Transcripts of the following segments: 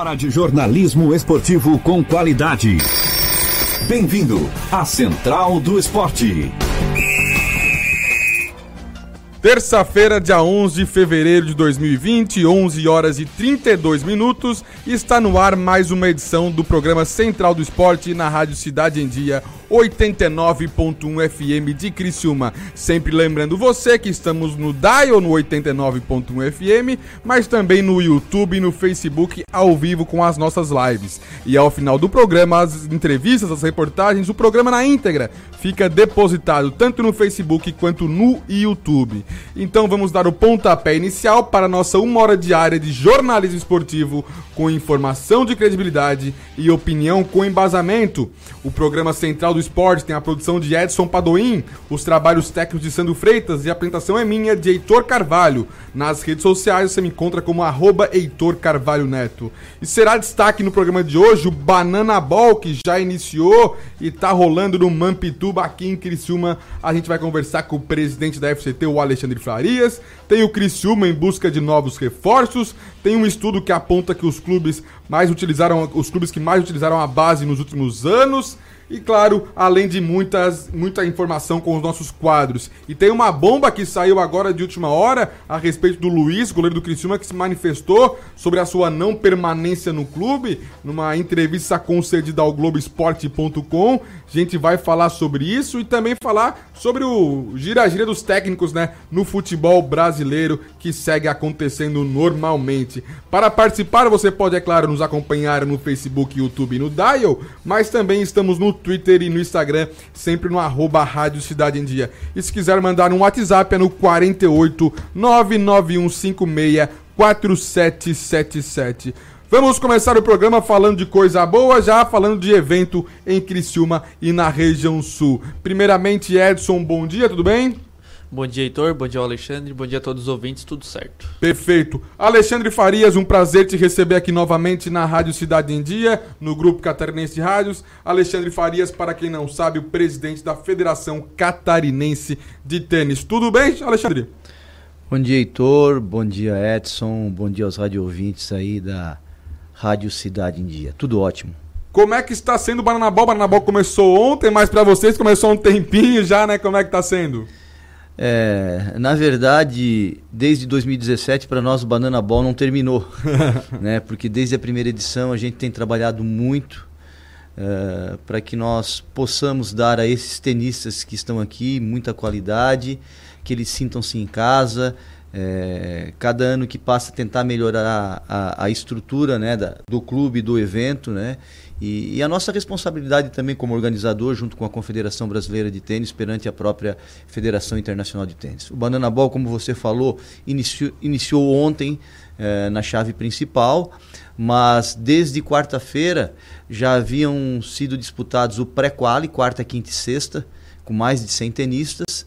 hora de jornalismo esportivo com qualidade. Bem-vindo à Central do Esporte. Terça-feira, dia 11 de fevereiro de 2020, 11 horas e 32 minutos, está no ar mais uma edição do programa Central do Esporte na Rádio Cidade em Dia 89.1 FM de Criciúma. Sempre lembrando você que estamos no Dial no 89.1 FM, mas também no YouTube e no Facebook ao vivo com as nossas lives. E ao final do programa, as entrevistas, as reportagens, o programa na íntegra fica depositado tanto no Facebook quanto no YouTube. Então vamos dar o pontapé inicial para nossa uma hora diária de jornalismo esportivo com informação de credibilidade e opinião com embasamento. O programa central do esporte tem a produção de Edson Padoim, os trabalhos técnicos de Sandro Freitas e a apresentação é minha de Heitor Carvalho. Nas redes sociais você me encontra como arroba Heitor Carvalho Neto. E será destaque no programa de hoje o Banana Ball, que já iniciou e está rolando no Mampituba aqui em Criciúma. A gente vai conversar com o presidente da FCT, o Alexandre Farias. Tem o Criciúma em busca de novos reforços. Tem um estudo que aponta que os clubes mais utilizaram, os clubes que mais utilizaram a base nos últimos anos. E claro, além de muitas, muita informação com os nossos quadros. E tem uma bomba que saiu agora de última hora a respeito do Luiz, goleiro do Criciúma, que se manifestou sobre a sua não permanência no clube, numa entrevista concedida ao Globoesporte.com. A gente vai falar sobre isso e também falar sobre o gira-gira dos técnicos, né, no futebol brasileiro que segue acontecendo normalmente. Para participar, você pode, é claro, nos acompanhar no Facebook, YouTube e no Dial, mas também estamos no Twitter e no Instagram, sempre no arroba Rádio Cidade em Dia. E se quiser mandar um WhatsApp é no 48 99156 4777. Vamos começar o programa falando de coisa boa, já falando de evento em Criciúma e na região sul. Primeiramente, Edson, bom dia, tudo bem? Bom dia, Heitor. Bom dia, Alexandre. Bom dia a todos os ouvintes. Tudo certo. Perfeito. Alexandre Farias, um prazer te receber aqui novamente na Rádio Cidade em Dia, no Grupo Catarinense de Rádios. Alexandre Farias, para quem não sabe, o presidente da Federação Catarinense de Tênis. Tudo bem, Alexandre? Bom dia, Heitor. Bom dia, Edson. Bom dia aos rádio ouvintes aí da Rádio Cidade em Dia. Tudo ótimo. Como é que está sendo o Bananabol? O Bananabol começou ontem, mas para vocês começou um tempinho já, né? Como é que está sendo? É, na verdade, desde 2017 para nós o Banana Ball não terminou, né? Porque desde a primeira edição a gente tem trabalhado muito uh, para que nós possamos dar a esses tenistas que estão aqui muita qualidade, que eles sintam-se em casa. É, cada ano que passa tentar melhorar a, a estrutura né, da, do clube, do evento, né? E, e, a nossa responsabilidade também como organizador, junto com a Confederação Brasileira de Tênis, perante a própria Federação Internacional de Tênis. O Banana Ball, como você falou, iniciou, iniciou ontem eh, na chave principal, mas desde quarta-feira já haviam sido disputados o pré-quali, quarta, quinta e sexta, com mais de 100 tenistas.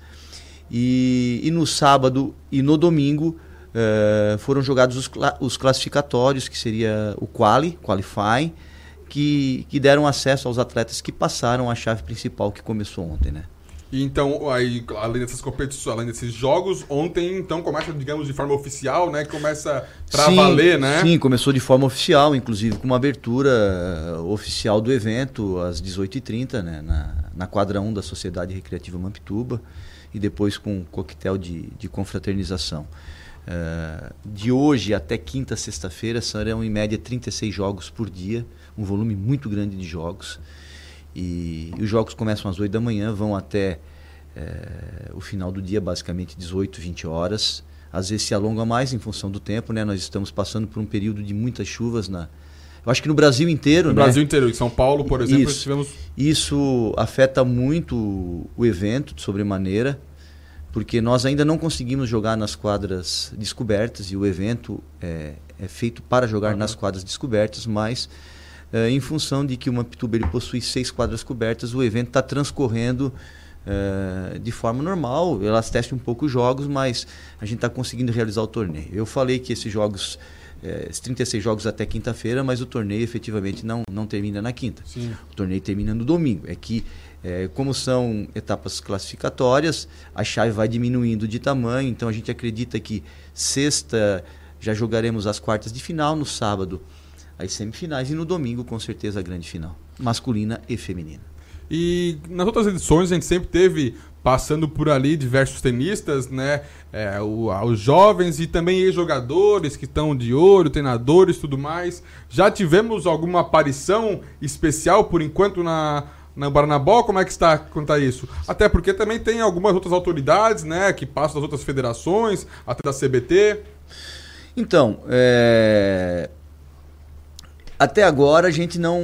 E, e no sábado e no domingo eh, foram jogados os, os classificatórios, que seria o quali, qualifying, que, que deram acesso aos atletas que passaram a chave principal que começou ontem, né? Então, aí, além dessas competições, além desses jogos, ontem então começa, digamos, de forma oficial, né? Começa pra sim, valer, né? Sim, começou de forma oficial, inclusive com uma abertura uh, oficial do evento às 18h30, né? Na, na quadra 1 da Sociedade Recreativa Mampituba e depois com um coquetel de, de confraternização. Uh, de hoje até quinta, sexta-feira serão em média 36 jogos por dia um volume muito grande de jogos. E, e os jogos começam às 8 da manhã, vão até é, o final do dia, basicamente 18, 20 horas. Às vezes se alonga mais em função do tempo, né? Nós estamos passando por um período de muitas chuvas na, eu acho que no Brasil inteiro, no né? Brasil inteiro, em São Paulo, por exemplo, isso, tivemos... Isso afeta muito o evento de sobremaneira, porque nós ainda não conseguimos jogar nas quadras descobertas e o evento é, é feito para jogar uhum. nas quadras descobertas, mas Uh, em função de que o Mampituba ele possui seis quadras cobertas, o evento está transcorrendo uh, de forma normal. Elas testam um pouco os jogos, mas a gente está conseguindo realizar o torneio. Eu falei que esses jogos, esses 36 jogos até quinta-feira, mas o torneio efetivamente não, não termina na quinta. Sim. O torneio termina no domingo. É que, como são etapas classificatórias, a chave vai diminuindo de tamanho, então a gente acredita que sexta já jogaremos as quartas de final, no sábado as semifinais e no domingo, com certeza, a grande final, masculina e feminina. E nas outras edições a gente sempre teve passando por ali diversos tenistas, né? É, o, os jovens e também ex-jogadores que estão de olho, treinadores tudo mais. Já tivemos alguma aparição especial por enquanto na, na Baranabó? Como é que está quanto a isso? Até porque também tem algumas outras autoridades, né? Que passam das outras federações, até da CBT. Então, é... até agora a gente não.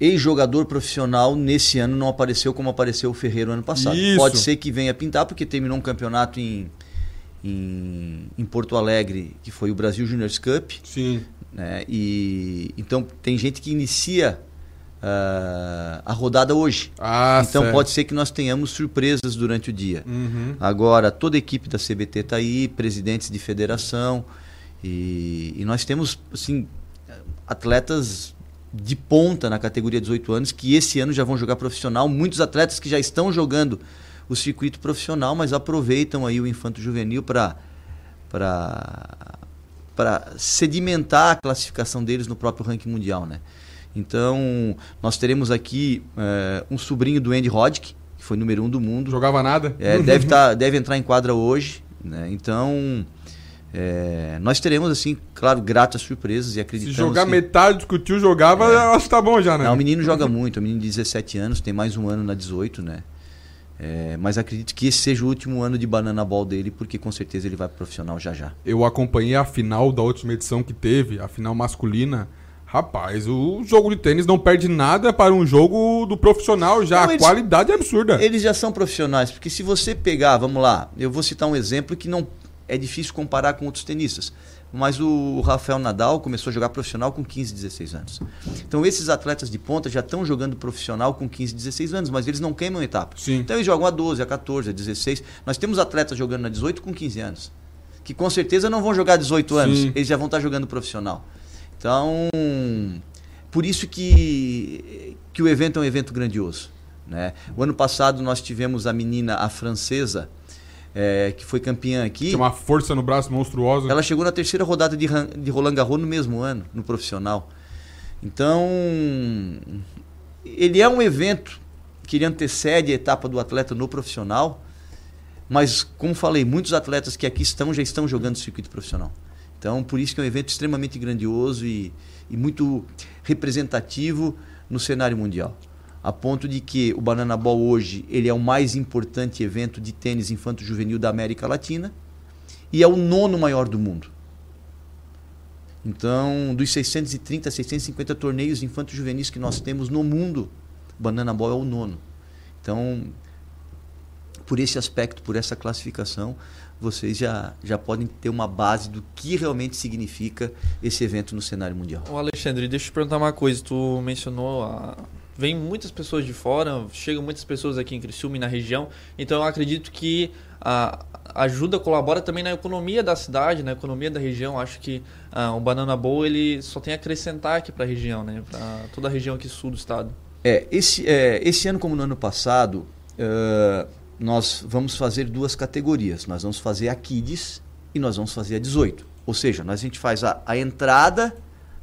Ex-jogador profissional nesse ano não apareceu como apareceu o Ferreiro ano passado. Isso. Pode ser que venha pintar, porque terminou um campeonato em, em, em Porto Alegre, que foi o Brasil Juniors Cup. Sim. Né? E, então tem gente que inicia uh, a rodada hoje. Ah, então certo. pode ser que nós tenhamos surpresas durante o dia. Uhum. Agora, toda a equipe da CBT está aí, presidentes de federação, e, e nós temos assim, atletas de ponta na categoria 18 anos que esse ano já vão jogar profissional. Muitos atletas que já estão jogando o circuito profissional, mas aproveitam aí o infanto juvenil para para sedimentar a classificação deles no próprio ranking mundial, né? Então, nós teremos aqui é, um sobrinho do Andy Roddick, que foi número um do mundo. Jogava nada? É, deve, tá, deve entrar em quadra hoje. Né? Então, é, nós teremos, assim, claro, gratas surpresas e acreditamos Se jogar que... metade do que o tio jogava, é. eu acho que tá bom já, né? Não, o menino joga muito, o menino de 17 anos, tem mais um ano na 18, né? É, mas acredito que esse seja o último ano de banana ball dele, porque com certeza ele vai pro profissional já já. Eu acompanhei a final da última edição que teve, a final masculina. Rapaz, o jogo de tênis não perde nada para um jogo do profissional já. Não, a eles- qualidade é absurda. Eles já são profissionais, porque se você pegar, vamos lá, eu vou citar um exemplo que não é difícil comparar com outros tenistas. Mas o Rafael Nadal começou a jogar profissional com 15, 16 anos. Então esses atletas de ponta já estão jogando profissional com 15, 16 anos, mas eles não queimam etapa. Sim. Então eles jogam a 12, a 14, a 16. Nós temos atletas jogando na 18 com 15 anos. Que com certeza não vão jogar 18 anos, Sim. eles já vão estar jogando profissional. Então, por isso que, que o evento é um evento grandioso. Né? O ano passado nós tivemos a menina, a francesa, eh, que foi campeã aqui. Tinha uma força no braço monstruosa. Ela chegou na terceira rodada de, de Roland Garros no mesmo ano, no profissional. Então, ele é um evento que ele antecede a etapa do atleta no profissional, mas, como falei, muitos atletas que aqui estão já estão jogando circuito profissional. Então, por isso que é um evento extremamente grandioso e, e muito representativo no cenário mundial. A ponto de que o Banana Ball hoje ele é o mais importante evento de tênis infanto-juvenil da América Latina e é o nono maior do mundo. Então, dos 630 a 650 torneios infanto-juvenis que nós temos no mundo, o Banana Ball é o nono. Então, por esse aspecto, por essa classificação, vocês já, já podem ter uma base do que realmente significa esse evento no cenário mundial. Ô Alexandre, deixa eu te perguntar uma coisa. Tu mencionou a... Vem muitas pessoas de fora, chegam muitas pessoas aqui em Criciúma e na região. Então eu acredito que a ajuda colabora também na economia da cidade, na economia da região. Acho que ah, o Banana Bowl ele só tem a acrescentar aqui para a região, né? Para toda a região aqui sul do estado. É, esse, é, esse ano, como no ano passado, eh, nós vamos fazer duas categorias. Nós vamos fazer a Kids e nós vamos fazer a 18. Ou seja, nós, a gente faz a, a entrada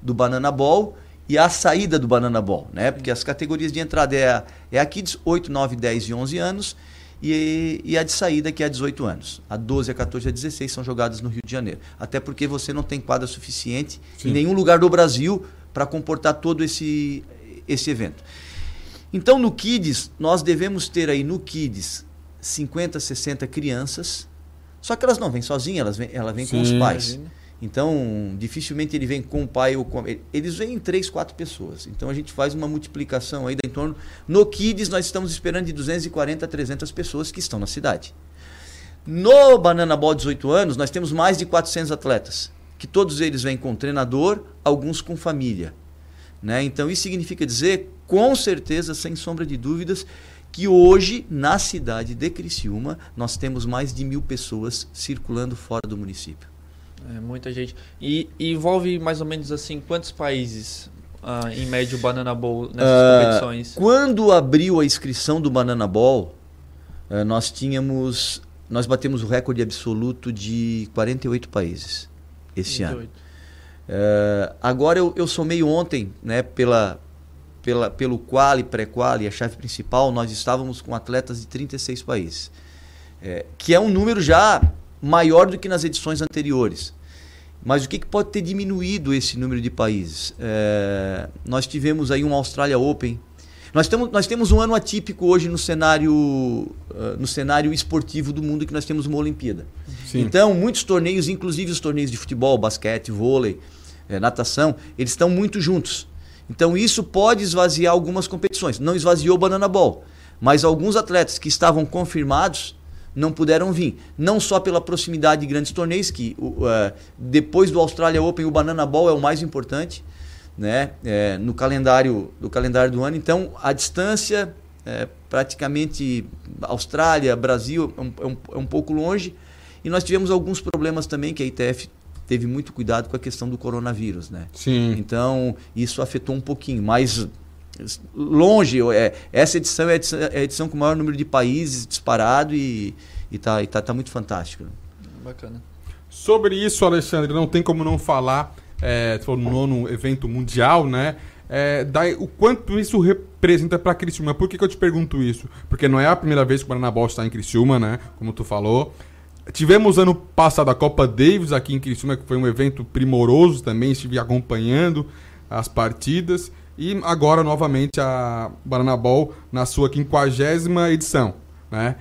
do Banana Ball e a saída do Banana Ball, né? Porque as categorias de entrada é a, é a Kids 8, 9, 10 e 11 anos e, e a de saída que é a 18 anos. A 12, a 14 e a 16 são jogadas no Rio de Janeiro. Até porque você não tem quadra suficiente Sim. em nenhum lugar do Brasil para comportar todo esse, esse evento. Então, no Kids, nós devemos ter aí no Kids 50, 60 crianças. Só que elas não vêm sozinhas, elas vêm, ela vem com os Sim. pais. Imagina. Então, dificilmente ele vem com o pai ou com. Eles vêm em três, quatro pessoas. Então a gente faz uma multiplicação aí da em torno. No Kids, nós estamos esperando de 240 a 300 pessoas que estão na cidade. No Banana Ball 18 anos, nós temos mais de 400 atletas, que todos eles vêm com treinador, alguns com família. Né? Então isso significa dizer, com certeza, sem sombra de dúvidas, que hoje, na cidade de Criciúma, nós temos mais de mil pessoas circulando fora do município. É muita gente. E, e envolve mais ou menos assim quantos países, ah, em média, o Banana Bowl nessas Ah, competições? Quando abriu a inscrição do Banana Ball, eh, nós tínhamos, nós batemos o recorde absoluto de 48 países esse ano. 28. Uh, agora eu, eu somei ontem, né, pela, pela, pelo quali, pré-quali, a chave principal, nós estávamos com atletas de 36 países. É, que é um número já maior do que nas edições anteriores. Mas o que, que pode ter diminuído esse número de países? É, nós tivemos aí um Australia Open. Nós temos, nós temos um ano atípico hoje no cenário, uh, no cenário esportivo do mundo que nós temos uma Olimpíada. Sim. Então, muitos torneios, inclusive os torneios de futebol, basquete, vôlei, é, natação, eles estão muito juntos. Então, isso pode esvaziar algumas competições. Não esvaziou o Banana Ball, mas alguns atletas que estavam confirmados não puderam vir. Não só pela proximidade de grandes torneios, que uh, depois do Australia Open o Banana Ball é o mais importante né, é, no calendário do calendário do ano. Então, a distância, é, praticamente Austrália, Brasil, é um, é um, é um pouco longe. E nós tivemos alguns problemas também que a ITF teve muito cuidado com a questão do coronavírus, né? Sim. Então, isso afetou um pouquinho, mas longe, é, essa edição é a edição, é a edição com o maior número de países disparado e, está e tá, tá muito fantástico. Bacana. Sobre isso, Alexandre, não tem como não falar, é, no nono evento mundial, né? É, daí, o quanto isso representa para Criciúma. Por que, que eu te pergunto isso? Porque não é a primeira vez que o Guaranabola está em Criciúma, né? Como tu falou. Tivemos ano passado a Copa Davis aqui em Criciúma, que foi um evento primoroso também, estive acompanhando as partidas. E agora, novamente, a Baranabol na sua quinquagésima edição. Né?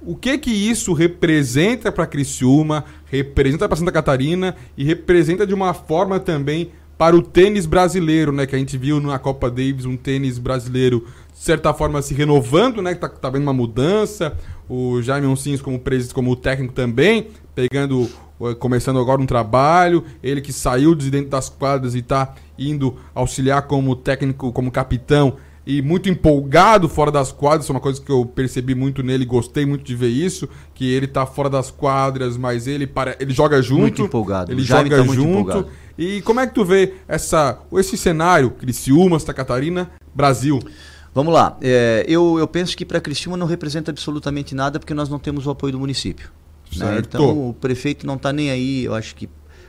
O que que isso representa para Criciúma, representa para Santa Catarina e representa de uma forma também para o tênis brasileiro, né? Que a gente viu na Copa Davis um tênis brasileiro, de certa forma, se renovando, né? Que tá, tá vendo uma mudança. O Jaime Onsins como, como técnico também, pegando, começando agora um trabalho. Ele que saiu de dentro das quadras e está indo auxiliar como técnico, como capitão e muito empolgado fora das quadras, é uma coisa que eu percebi muito nele, gostei muito de ver isso, que ele tá fora das quadras, mas ele para, ele joga junto, muito empolgado. ele joga tá junto. E como é que tu vê essa esse cenário Criciúma, Santa Catarina, Brasil? Vamos lá. É, eu, eu penso que para Criciúma não representa absolutamente nada porque nós não temos o apoio do município. Né? Então o prefeito não está nem aí, eu acho que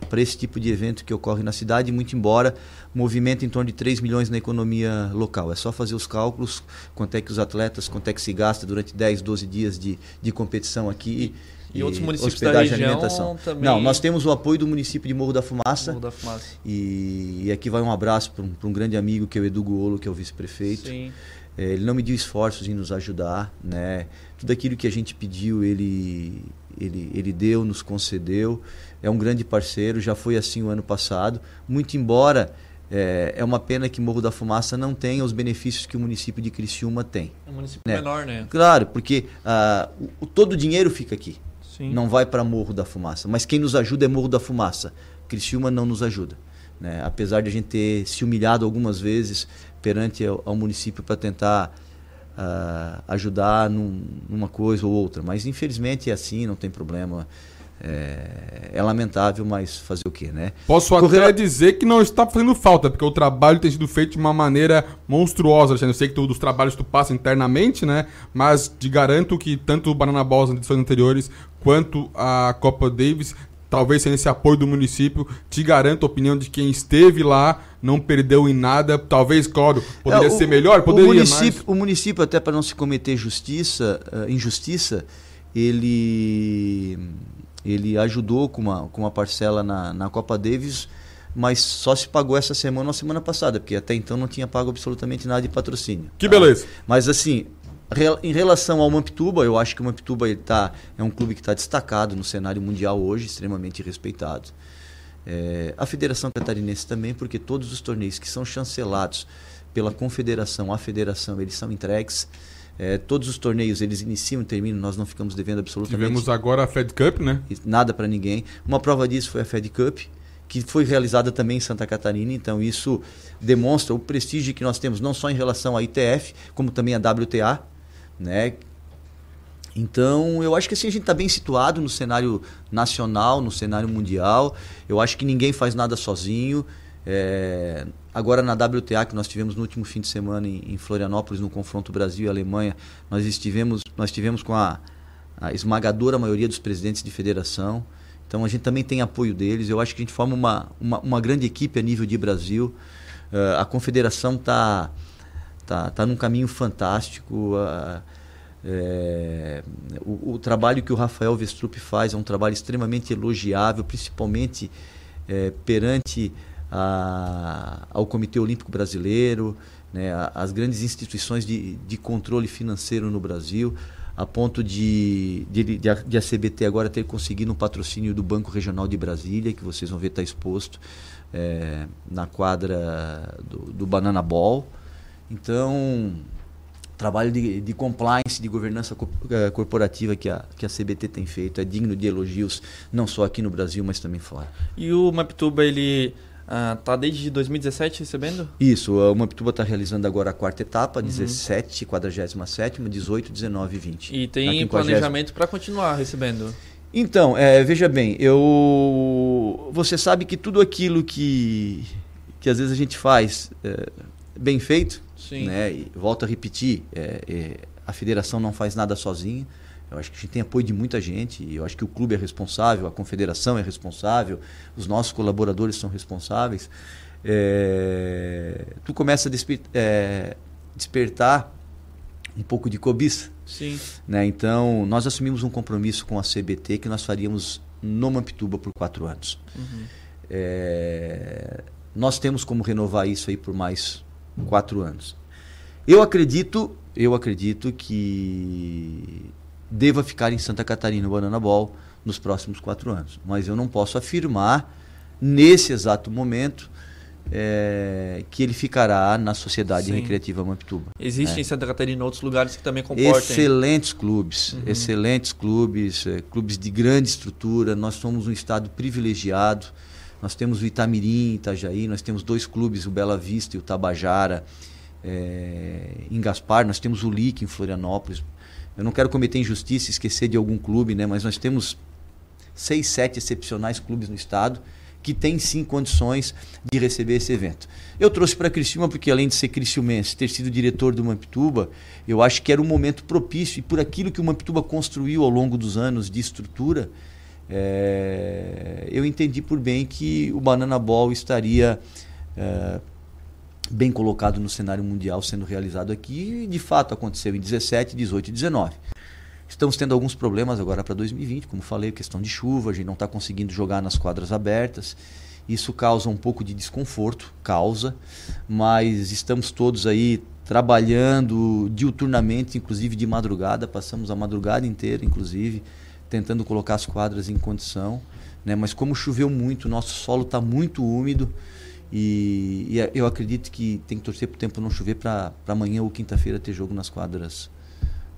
para esse tipo de evento que ocorre na cidade, muito embora movimenta em torno de 3 milhões na economia local. É só fazer os cálculos, quanto é que os atletas, quanto é que se gasta durante 10, 12 dias de, de competição aqui. E, e outros municípios da região alimentação. também... Não, nós temos o apoio do município de Morro da Fumaça. Morro da Fumaça. E, e aqui vai um abraço para um, um, grande amigo que é o Edu Guolo, que é o vice-prefeito. Sim. É, ele não mediu esforços em nos ajudar, né? Tudo aquilo que a gente pediu, ele, ele, ele deu, nos concedeu. É um grande parceiro, já foi assim o ano passado. Muito embora é, é uma pena que Morro da Fumaça não tenha os benefícios que o município de Criciúma tem. É um município né? menor, né? Claro, porque uh, o, todo o dinheiro fica aqui. Sim. Não vai para Morro da Fumaça. Mas quem nos ajuda é Morro da Fumaça. Criciúma não nos ajuda. Né? Apesar de a gente ter se humilhado algumas vezes perante ao, ao município para tentar uh, ajudar num, numa coisa ou outra. Mas infelizmente é assim, não tem problema. É, é, lamentável, mas fazer o quê, né? Posso até dizer que não está fazendo falta, porque o trabalho tem sido feito de uma maneira monstruosa. Eu sei que tu, dos trabalhos tu passa internamente, né? Mas te garanto que tanto o Banana Balls nas edições anteriores quanto a Copa Davis talvez sem esse apoio do município, te garanto a opinião de quem esteve lá, não perdeu em nada, talvez, claro, poderia é, o, ser melhor, poderia, o município, mas... o município até para não se cometer justiça, uh, injustiça, ele ele ajudou com uma, com uma parcela na, na Copa Davis, mas só se pagou essa semana ou semana passada, porque até então não tinha pago absolutamente nada de patrocínio. Que tá? beleza. Mas assim, em relação ao Mampituba, eu acho que o Mampituba ele tá, é um clube que está destacado no cenário mundial hoje, extremamente respeitado. É, a Federação Catarinense também, porque todos os torneios que são chancelados pela confederação à federação, eles são entregues. É, todos os torneios eles iniciam e terminam, nós não ficamos devendo absolutamente. Tivemos agora a Fed Cup, né? Nada para ninguém. Uma prova disso foi a Fed Cup, que foi realizada também em Santa Catarina, então isso demonstra o prestígio que nós temos não só em relação à ITF, como também à WTA, né? Então, eu acho que assim a gente está bem situado no cenário nacional, no cenário mundial. Eu acho que ninguém faz nada sozinho. É, agora na WTA que nós tivemos no último fim de semana em, Florianópolis no confronto Brasil e Alemanha, nós estivemos nós tivemos com a, a esmagadora maioria dos presidentes de federação. Então a gente também tem apoio deles. Eu acho que a gente forma uma, uma, uma grande equipe a nível de Brasil. Uh, a confederação está tá, tá num caminho fantástico. Uh, é, o, o, trabalho que o Rafael Vestrup faz é um trabalho extremamente elogiável, principalmente é, perante a, ao Comitê Olímpico Brasileiro, né, as grandes instituições de, de controle financeiro no Brasil, a ponto de, de, de, a, de a CBT agora ter conseguido um patrocínio do Banco Regional de Brasília, que vocês vão ver está exposto é, na quadra do, do Banana Ball. Então, trabalho de, de compliance, de governança eh, corporativa que a, que a CBT tem feito é digno de elogios, não só aqui no Brasil, mas também fora. E o Maptuba, ele está ah, desde 2017 recebendo? Isso, o Maptuba está realizando agora a quarta etapa, uhum. 17, 47, 18, 19 e 20. E tem planejamento para continuar recebendo? Então, é, veja bem, eu você sabe que tudo aquilo que, que às vezes a gente faz é, bem feito, Sim. Né? E volto a repetir, é, é, a federação não faz nada sozinha. Eu acho que a gente tem apoio de muita gente. Eu acho que o clube é responsável, a confederação é responsável, os nossos colaboradores são responsáveis. É, tu começa a desper, é, despertar um pouco de cobiça. Sim. Né? Então, nós assumimos um compromisso com a CBT que nós faríamos no Mampituba por quatro anos. Uhum. É, nós temos como renovar isso aí por mais quatro anos. Eu acredito, eu acredito que deva ficar em Santa Catarina o Banana Ball nos próximos quatro anos. Mas eu não posso afirmar nesse exato momento é, que ele ficará na Sociedade Sim. Recreativa Mampituba. Existem né? em Santa Catarina outros lugares que também comportam. Excelentes clubes, uhum. excelentes clubes, é, clubes de grande estrutura. Nós somos um estado privilegiado. Nós temos o Itamirim, Itajaí, nós temos dois clubes, o Bela Vista e o Tabajara. É, em Gaspar, nós temos o LIC em Florianópolis. Eu não quero cometer injustiça e esquecer de algum clube, né? mas nós temos seis, sete excepcionais clubes no estado que têm sim condições de receber esse evento. Eu trouxe para Criciúma porque além de ser criciumense, ter sido diretor do Mampituba, eu acho que era um momento propício e por aquilo que o Mampituba construiu ao longo dos anos de estrutura, é, eu entendi por bem que o Banana Ball estaria é, bem colocado no cenário mundial sendo realizado aqui e de fato aconteceu em 17, 18 e 19. Estamos tendo alguns problemas agora para 2020, como falei, questão de chuva, a gente não está conseguindo jogar nas quadras abertas. Isso causa um pouco de desconforto, causa, mas estamos todos aí trabalhando diuturnamente, inclusive de madrugada, passamos a madrugada inteira, inclusive, tentando colocar as quadras em condição. Né? Mas como choveu muito, nosso solo está muito úmido e, e, eu acredito que tem que torcer para o tempo não chover para amanhã ou quinta-feira ter jogo nas quadras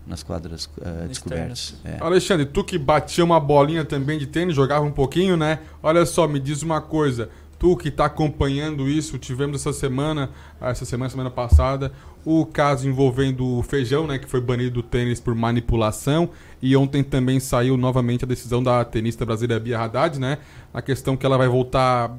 nas quadras uh, descobertas. É. Alexandre, tu que batia uma bolinha também de tênis, jogava um pouquinho, né? Olha só, me diz uma coisa. Tu que está acompanhando isso, tivemos essa semana, essa semana, semana passada, o caso envolvendo o Feijão, né, que foi banido do tênis por manipulação, e ontem também saiu novamente a decisão da tenista brasileira Bia Haddad, né, na questão que ela vai voltar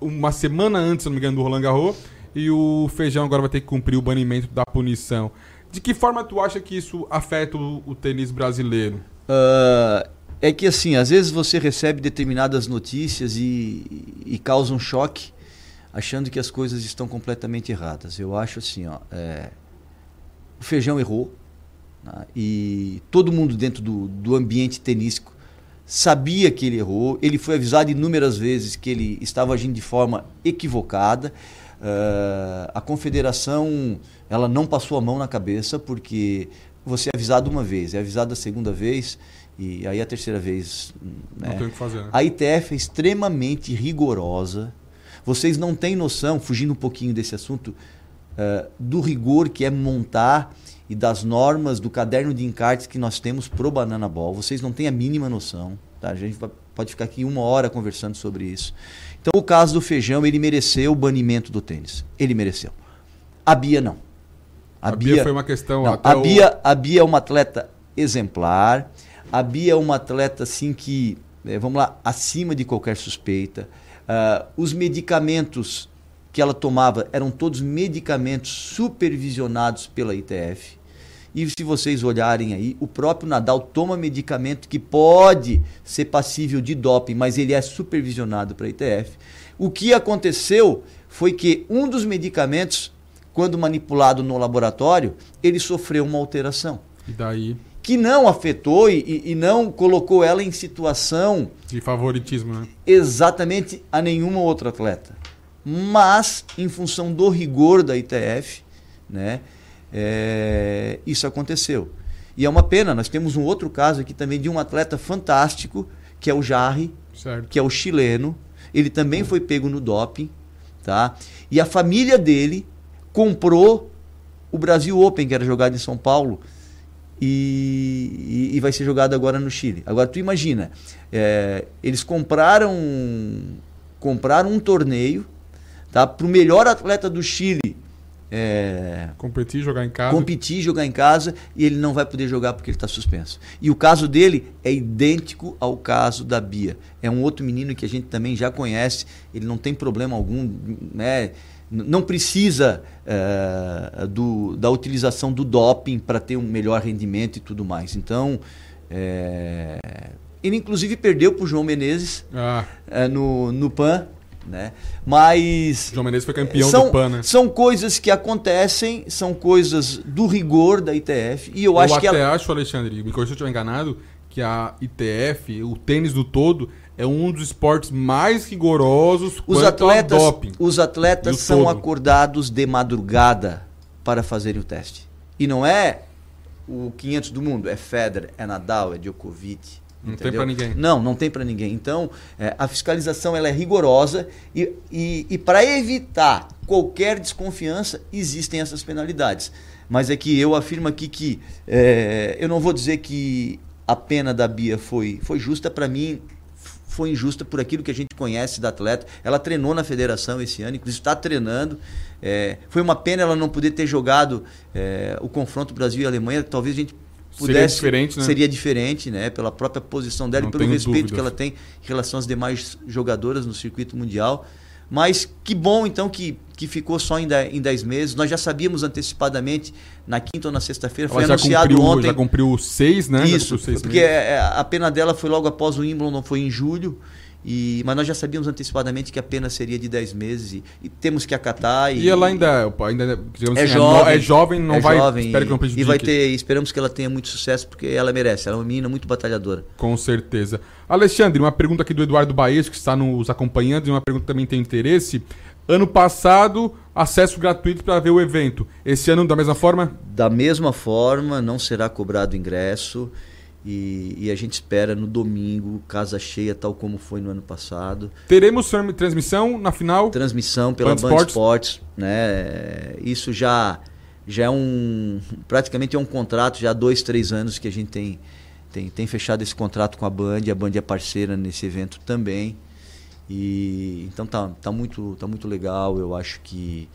uma semana antes, se não me engano, do Roland Garros, e o Feijão agora vai ter que cumprir o banimento da punição. De que forma tu acha que isso afeta o, o tênis brasileiro? Uh, é que assim, às vezes você recebe determinadas notícias e, e causa um choque, achando que as coisas estão completamente erradas. Eu acho assim, ó, é, o feijão errou né, e todo mundo dentro do, do ambiente tenístico sabia que ele errou. Ele foi avisado inúmeras vezes que ele estava agindo de forma equivocada. Uh, a confederação ela não passou a mão na cabeça porque você é avisado uma vez, é avisado a segunda vez e aí a terceira vez. Né? Não tem o que fazer. Né? A ITF é extremamente rigorosa vocês não têm noção, fugindo um pouquinho desse assunto, uh, do rigor que é montar e das normas do caderno de encartes que nós temos pro Banana Ball. Vocês não têm a mínima noção. Tá? A gente pode ficar aqui uma hora conversando sobre isso. Então, o caso do Feijão, ele mereceu o banimento do tênis. Ele mereceu. A Bia não. A, a Bia, Bia, foi uma questão. Não, a, Bia, a Bia é uma atleta exemplar. A Bia é uma atleta assim que, eh, vamos lá, acima de qualquer suspeita. Uh, os medicamentos que ela tomava eram todos medicamentos supervisionados pela ITF. E se vocês olharem aí, o próprio Nadal toma medicamento que pode ser passível de doping, mas ele é supervisionado para ITF. O que aconteceu foi que um dos medicamentos, quando manipulado no laboratório, ele sofreu uma alteração. E daí? Que não afetou e, e não colocou ela em situação. De favoritismo, né? Exatamente a nenhuma outra atleta. Mas, em função do rigor da ITF, né, é, isso aconteceu. E é uma pena, nós temos um outro caso aqui também de um atleta fantástico, que é o Jarry, Certo. que é o chileno. Ele também foi pego no doping, tá? E a família dele comprou o Brasil Open, que era jogado em São Paulo, e, e, e vai ser jogado agora no Chile. Agora tu imagina, é, eles compraram compraram um torneio, tá? Para o melhor atleta do Chile é, Competir, jogar em casa. competir, jogar em casa e ele não vai poder jogar porque ele está suspenso. E o caso dele é idêntico ao caso da Bia. É um outro menino que a gente também já conhece, ele não tem problema algum, né? Não precisa eh, do, da utilização do doping para ter um melhor rendimento e tudo mais. Então, eh, ele inclusive perdeu para o João Menezes Ah, eh, no, no PAN, né? Mas João Menezes foi campeão são, do PAN, né? São coisas que acontecem, são coisas do rigor da ITF. E eu, Eu, acho que até ela, acho, Alexandre, me corrija se eu estiver enganado, que a ITF, o tênis do todo, é um dos esportes mais rigorosos os quanto atletas, ao doping. os atletas são todo. acordados de madrugada para fazerem o teste. E não é o 500 do mundo, é Federer, é Nadal, é Djokovic. Não tem entendeu? pra ninguém. Não, não tem para ninguém. Então, é, a fiscalização ela é rigorosa e, e, e para evitar qualquer desconfiança, existem essas penalidades. Mas é que eu afirmo aqui que é, eu não vou dizer que a pena da Bia foi, foi justa, para mim foi injusta por aquilo que a gente conhece da atleta. Ela treinou na federação esse ano, inclusive está treinando. É, foi uma pena ela não poder ter jogado é, o confronto Brasil e Alemanha. Talvez a gente Seria pudesse diferente, né? seria diferente, né? Pela própria posição dela Não e pelo respeito dúvidas. que ela tem em relação às demais jogadoras no circuito mundial. Mas que bom então que, que ficou só em 10 em 10 meses. Nós já sabíamos antecipadamente na quinta ou na sexta-feira, foi anunciado cumpriu, ontem. já cumpriu seis, né? Isso, seis porque meses. é- é- a pena dela foi logo após o Wimbledon, foi em julho. E, mas nós já sabíamos antecipadamente que a pena seria de 10 meses e, e temos que acatar. E, E ela ainda, ainda é assim, jovem, no- é jovem, não é vai, jovem espero que não prejudique. e vai ter, esperamos que ela tenha muito sucesso porque ela merece. Ela é uma menina muito batalhadora. Com certeza. Alexandre, uma pergunta aqui do Eduardo Baez, que está nos acompanhando, e uma pergunta que também tem interesse. Ano passado, acesso gratuito para ver o evento. Esse ano, da mesma forma? Da mesma forma, não será cobrado ingresso e, e a gente espera no domingo, casa cheia, tal como foi no ano passado. Teremos tran- transmissão na final? Transmissão pela Band Band, Sports. Sports, né? Isso já, já é um. Praticamente é um contrato, já há dois, três anos que a gente tem, tem, tem fechado esse contrato com a Band, a Band é parceira nesse evento também. E então tá, tá, muito, tá muito legal, eu acho que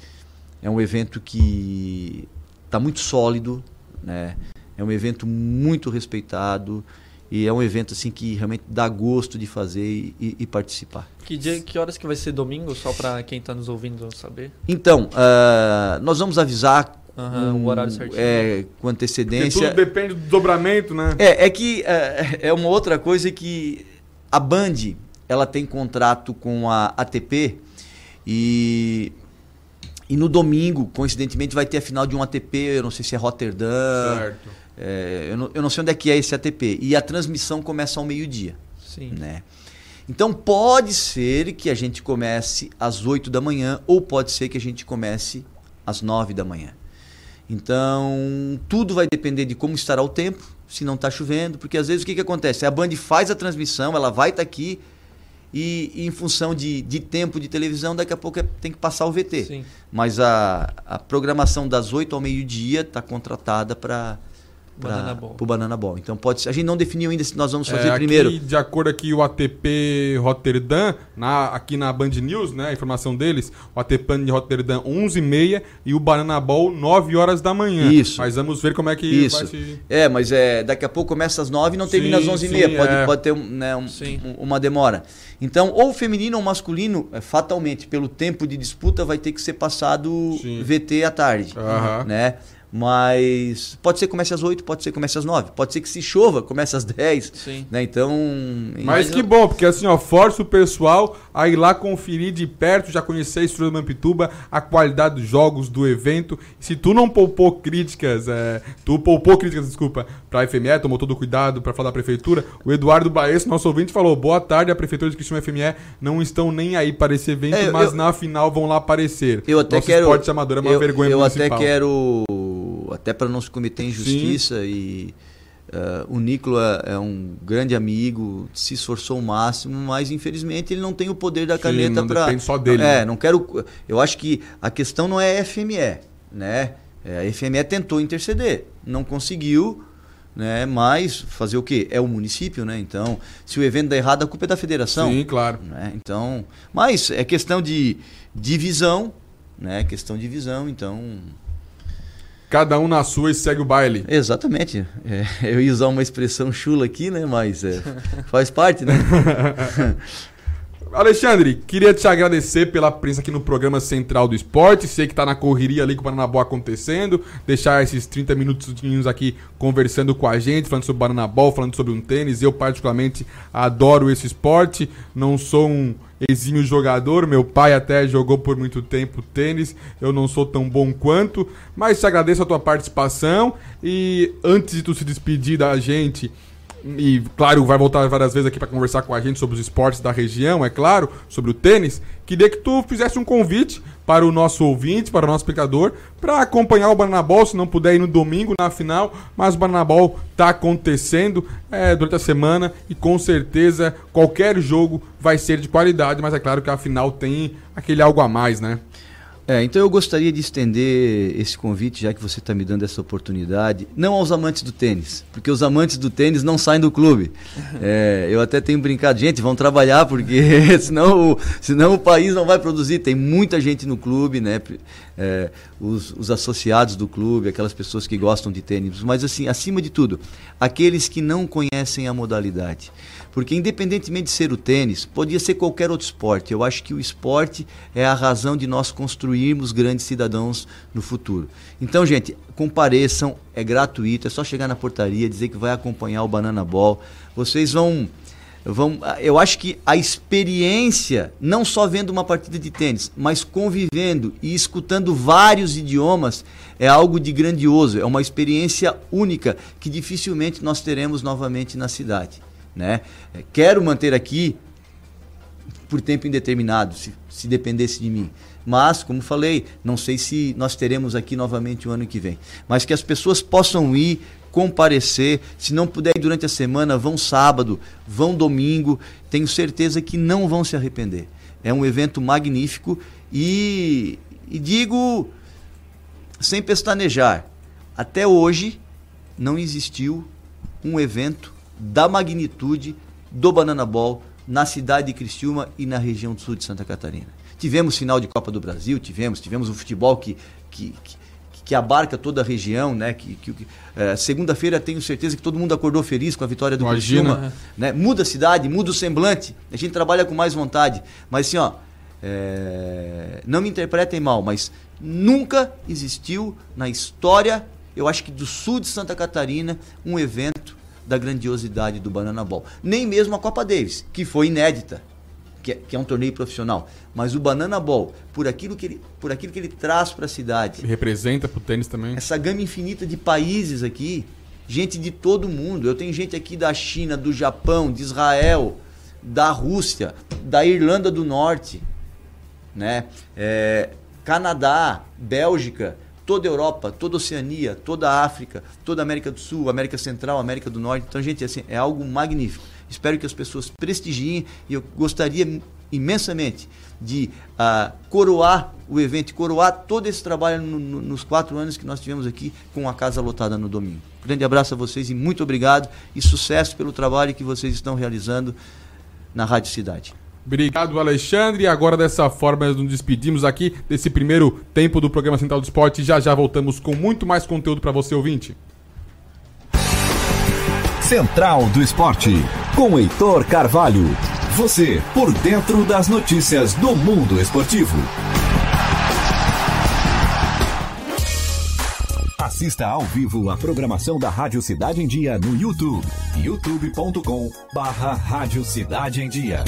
é um evento que tá muito sólido, né? É um evento muito respeitado e é um evento assim que realmente dá gosto de fazer e- e- participar. Que dia, que horas que vai ser domingo, só pra quem tá nos ouvindo saber? Então, ah, nós vamos avisar Aham, o horário certinho. é, com Porque antecedência. tudo depende do dobramento, né? É, é que é, é uma outra coisa que a Band ela tem contrato com a ATP e e no domingo, coincidentemente, vai ter a final de um ATP, eu não sei se é Rotterdam, certo. É, eu, não, eu não sei onde é que é esse ATP. E a transmissão começa ao meio-dia. Sim. né? Então pode ser que a gente comece às 8 da manhã ou pode ser que a gente comece às 9 da manhã. Então tudo vai depender de como estará o tempo, se não está chovendo, porque às vezes o que, que acontece? A Band faz a transmissão, ela vai estar aqui e, e em função de, de tempo de televisão, daqui a pouco é- tem que passar o VT. Sim. Mas a, a programação das 8 ao meio-dia está contratada para Banana Ball. o Banana Ball. Então pode a gente não definiu ainda se nós vamos fazer É, primeiro. Aqui, de acordo aqui o ATP Rotterdam, na, aqui na Band News, né, a informação deles, o ATP de Rotterdam 11h30 e o Banana Ball 9 horas da manhã. Isso. Mas vamos ver como é que Isso. vai se... É, mas é, daqui a pouco começa às 9 e não termina Sim, às 11 e sim, meia. Pode, é. pode ter né, um- um- uma demora. Então, ou feminino ou masculino, é, fatalmente, pelo tempo de disputa, vai ter que ser passado Sim. VT à tarde. Aham. Né? Mas pode ser que comece às 8, pode ser que comece às 9, pode ser que se chova, comece às 10. Sim. Né? Então. Mas que bom, porque assim, ó, força o pessoal a ir lá conferir de perto, já conhecer a estrutura do Mampituba, a qualidade dos jogos, do evento. Se tu não poupou críticas, é, tu poupou críticas, desculpa, pra FME, tomou todo o cuidado pra falar da prefeitura, o Eduardo Baesso, nosso ouvinte, falou: boa tarde, a prefeitura de Criciúma FME não estão nem aí para esse evento, É, eu- mas eu- na final vão lá aparecer. Eu até Nosso quero. esporte amador é uma eu, vergonha Eu municipal. até quero. Até para não se cometer injustiça e. eh, o Nicola é um grande amigo, se esforçou o máximo, mas infelizmente ele não tem o poder da Sim, caneta para. depende só dele, É, né? não quero. Eu acho que a questão não é FME, né? É, A FME tentou interceder, não conseguiu, né? Mas fazer o quê? É o município, né? Então, se o evento dá errado, a culpa é da federação Sim, claro. né? Então, mas é questão de divisão, né? Questão de visão, então, Cada um na sua e segue o baile. exatamente. É, eu ia usar uma expressão chula aqui, né? Mas é, faz parte, né? Alexandre, queria te agradecer pela presença aqui no programa Central do Esporte. Sei que tá na correria ali com o Bananabol acontecendo. Deixar esses 30 minutos aqui conversando com a gente, falando sobre Bananabol, falando sobre um tênis. Eu, particularmente, adoro esse esporte. Não sou um exímio jogador. Meu pai até jogou por muito tempo tênis. Eu não sou tão bom quanto. Mas te agradeço a tua participação. E antes de tu se despedir da gente. E, claro, vai voltar várias vezes aqui para conversar com a gente sobre os esportes da região, é claro, sobre o tênis. Queria que tu fizesse um convite para o nosso ouvinte, para o nosso espectador, para acompanhar o Bananabol, se não puder ir no domingo na final, mas o Bananabol está acontecendo é, durante a semana e com certeza qualquer jogo vai ser de qualidade, mas é claro que a final tem aquele algo a mais, né? É, então eu gostaria de estender esse convite, já que você está me dando essa oportunidade, não aos amantes do tênis, porque os amantes do tênis não saem do clube. É, eu até tenho brincado, gente, vão trabalhar, porque senão, o- senão o país não vai produzir. Tem muita gente no clube, né? É, os, os associados do clube, aquelas pessoas que gostam de tênis, mas assim, acima de tudo, aqueles que não conhecem a modalidade. Porque independentemente de ser o tênis, podia ser qualquer outro esporte. Eu acho que o esporte é a razão de nós construirmos grandes cidadãos no futuro. Então, gente, compareçam, é gratuito, é só chegar na portaria, dizer que vai acompanhar o Banana Ball. Vocês vão vão eu acho que a experiência, não só vendo uma partida de tênis, mas convivendo e escutando vários idiomas, é algo de grandioso, é uma experiência única que dificilmente nós teremos novamente na cidade. Né? Quero manter aqui por tempo indeterminado, se, se dependesse de mim. Mas, como falei, não sei se nós teremos aqui novamente o ano que vem. Mas que as pessoas possam ir, comparecer. Se não puder ir durante a semana, vão sábado, vão domingo. Tenho certeza que não vão se arrepender. É um evento magnífico e, e digo sem pestanejar, até hoje não existiu um evento da magnitude do Banana Ball na cidade de Criciúma e na região do sul de Santa Catarina. Tivemos final de Copa do Brasil, tivemos, tivemos um futebol que, que, que, que abarca toda a região, né? Que, que, eh, Segunda-feira tenho certeza que todo mundo acordou feliz com a vitória do Imagina. Criciúma. Né? Muda a cidade, muda o semblante, a gente trabalha com mais vontade. Mas assim, ó, é, não me interpretem mal, mas nunca existiu na história, eu acho que do sul de Santa Catarina, um evento da grandiosidade do Banana Ball. Nem mesmo a Copa Davis, que foi inédita, que é, que é um torneio profissional. Mas o Banana Ball, por aquilo que ele, por aquilo que ele traz para a cidade, representa pro tênis também. essa gama infinita de países aqui, gente de todo mundo. Eu tenho gente aqui da China, do Japão, de Israel, da Rússia, da Irlanda do Norte, né? É, Canadá, Bélgica, toda a Europa, toda a Oceania, toda a África, toda a América do Sul, América Central, América do Norte. Então, gente, assim, é algo magnífico. Espero que as pessoas prestigiem e eu gostaria imensamente de ah, coroar o evento, coroar todo esse trabalho no- no- nos quatro anos que nós tivemos aqui com a casa lotada no domingo. Grande abraço a vocês e muito obrigado e sucesso pelo trabalho que vocês estão realizando na Rádio Cidade. Obrigado, Alexandre. E agora, dessa forma, nos despedimos aqui desse primeiro tempo do programa Central do Esporte. Já já voltamos com muito mais conteúdo para você, ouvinte. Central do Esporte, com Heitor Carvalho. Você por dentro das notícias do mundo esportivo. As Assista ao vivo a programação da Rádio Cidade em Dia no YouTube. youtube.com barra Rádio Cidade em Dia.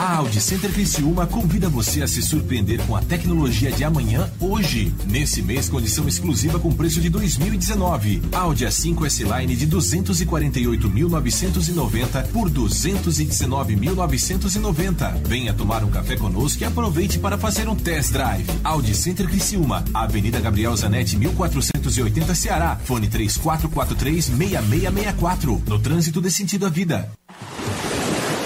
A Audi Center Criciúma convida você a se surpreender com a tecnologia de amanhã hoje. Nesse mês, condição exclusiva com preço de 2019. Audi A5 S-Line de 248.990 por 219.990. Venha tomar um café conosco e aproveite para fazer um test drive. Audi Center Criciúma, Avenida Gabriel Zanetti, 1480 Ceará. Fone 3443-6664. No trânsito dê sentido à vida.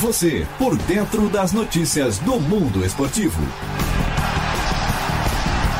Você por dentro das notícias do mundo esportivo.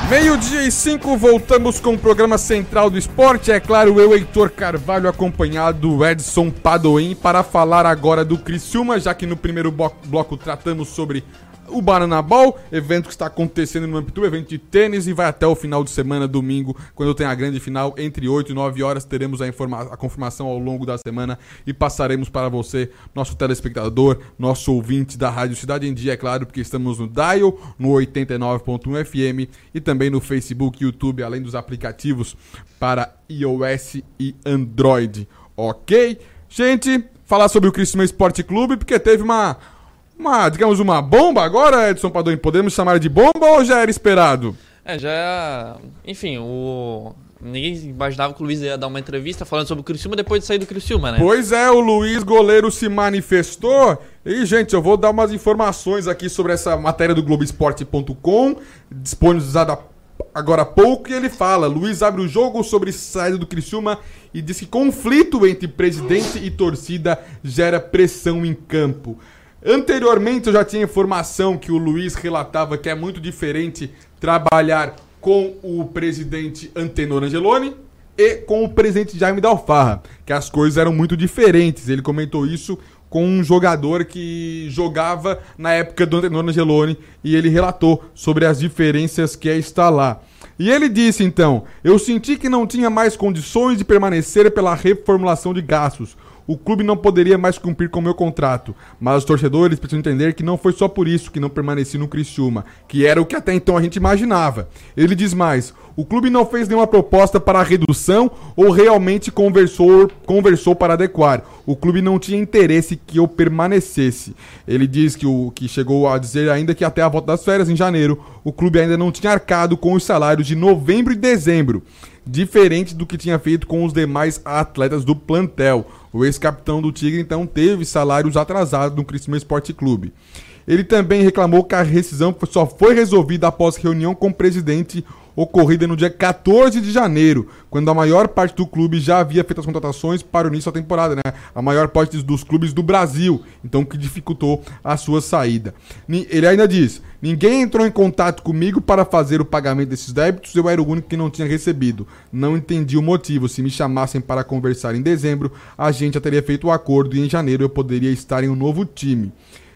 Meio-dia e cinco, voltamos com o programa Central do Esporte. É claro, eu, Heitor Carvalho, acompanhado do Edson Padoim, para falar agora do Criciúma, já que no primeiro bloco tratamos sobre o Banana Ball, evento que está acontecendo no Ampitu, evento de tênis, e vai até o final de semana, domingo, quando tem a grande final, entre 8 e 9 horas, teremos a, a confirmação ao longo da semana e passaremos para você, nosso telespectador, nosso ouvinte da Rádio Cidade em Dia, é claro, porque estamos no Dial, no 89.1 FM e também no Facebook YouTube, além dos aplicativos para iOS e Android, ok? Gente, falar sobre o Criciúma Esporte Clube, porque teve uma uma, digamos, uma bomba agora, Edson Padoim? Podemos chamar de bomba ou já era esperado? É, já. Enfim, o. Ninguém imaginava que o Luiz ia dar uma entrevista falando sobre o Criciúma depois de sair do Criciúma, né? Pois é, o Luiz Goleiro se manifestou. E, gente, eu vou dar umas informações aqui sobre essa matéria do Globoesporte.com, disponibilizada agora há pouco, e ele fala: Luiz abre o jogo sobre saída do Criciúma e diz que conflito entre presidente e torcida gera pressão em campo. Anteriormente eu já tinha informação que o Luiz relatava que é muito diferente trabalhar com o presidente Antenor Angeloni e com o presidente Jaime Dalfarra, que as coisas eram muito diferentes. Ele comentou isso com um jogador que jogava na época do Antenor Angeloni e ele relatou sobre as diferenças que é estar lá. E ele disse então: Eu senti que não tinha mais condições de permanecer pela reformulação de gastos o clube não poderia mais cumprir com o meu contrato. Mas os torcedores precisam entender que não foi só por isso que não permaneci no Criciúma, que era o que até então a gente imaginava. Ele diz mais: o clube não fez nenhuma proposta para redução ou realmente conversou, conversou para adequar. O clube não tinha interesse que eu permanecesse. Ele diz que o que chegou a dizer ainda que até a volta das férias em janeiro, o clube ainda não tinha arcado com os salários de novembro e dezembro diferente do que tinha feito com os demais atletas do plantel. O ex-capitão do Tigre então teve salários atrasados no Criciúma Esporte Clube. Ele também reclamou que a rescisão só foi resolvida após reunião com o presidente ocorrida no dia 14 de janeiro, quando a maior parte do clube já havia feito as contratações para o início da temporada, né? A maior parte dos clubes do Brasil, então que dificultou a sua saída. Ele ainda diz: Ninguém entrou em contato comigo para fazer o pagamento desses débitos, eu era o único que não tinha recebido. Não entendi o motivo. Se me chamassem para conversar em dezembro, a gente já teria feito o acordo e em janeiro eu poderia estar em um novo time.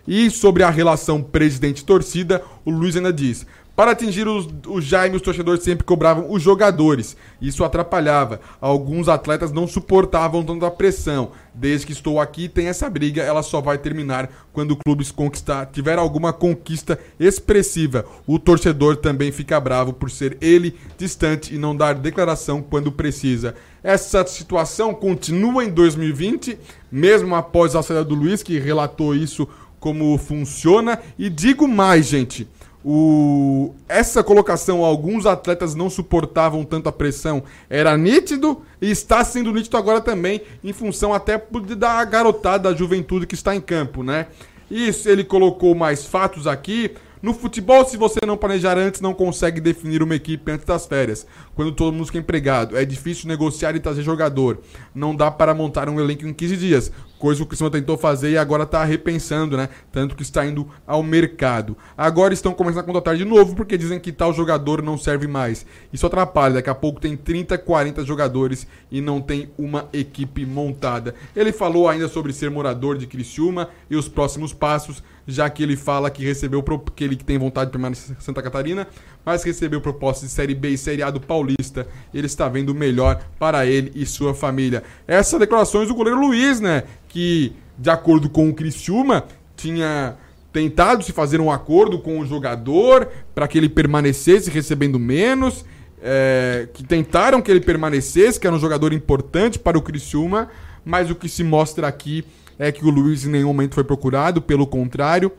E sobre a relação presidente-torcida, o Luiz ainda diz: para atingir os, o Jaime, os torcedores sempre cobravam os jogadores. Isso atrapalhava. Alguns atletas não suportavam tanta pressão. Desde que estou aqui, tem essa briga. Ela só vai terminar quando o clube conquistar, tiver alguma conquista expressiva. O torcedor também fica bravo por ser ele distante e não dar declaração quando precisa. Essa situação continua em 2020, mesmo após a saída do Luiz, que relatou isso como funciona. E digo mais, gente. O... Essa colocação, alguns atletas não suportavam tanta pressão, era nítido e está sendo nítido agora também, em função até da garotada, da juventude que está em campo, né? Isso, ele colocou mais fatos aqui. No futebol, se você não planejar antes, não consegue definir uma equipe antes das férias. Quando todo mundo fica empregado, é difícil negociar e trazer jogador. Não dá para montar um elenco em 15 dias coisa que o Criciúma tentou fazer e agora está repensando, né? Tanto que está indo ao mercado. Agora estão começando a contratar de novo porque dizem que tal jogador não serve mais. Isso atrapalha, daqui a pouco tem 30, 40 jogadores e não tem uma equipe montada. Ele falou ainda sobre ser morador de Criciúma e os próximos passos, já que ele fala que recebeu que ele tem vontade de permanecer em Santa Catarina, mas recebeu propostas de Série B e Série A do Paulista. Ele está vendo o melhor para ele e sua família. Essas declarações do goleiro Luiz, né? Que, de acordo com o Criciúma, tinha tentado se fazer um acordo com o jogador para que ele permanecesse recebendo menos. É, que tentaram que ele permanecesse, que era um jogador importante para o Criciúma, mas o que se mostra aqui é que o Luiz em nenhum momento foi procurado, pelo contrário,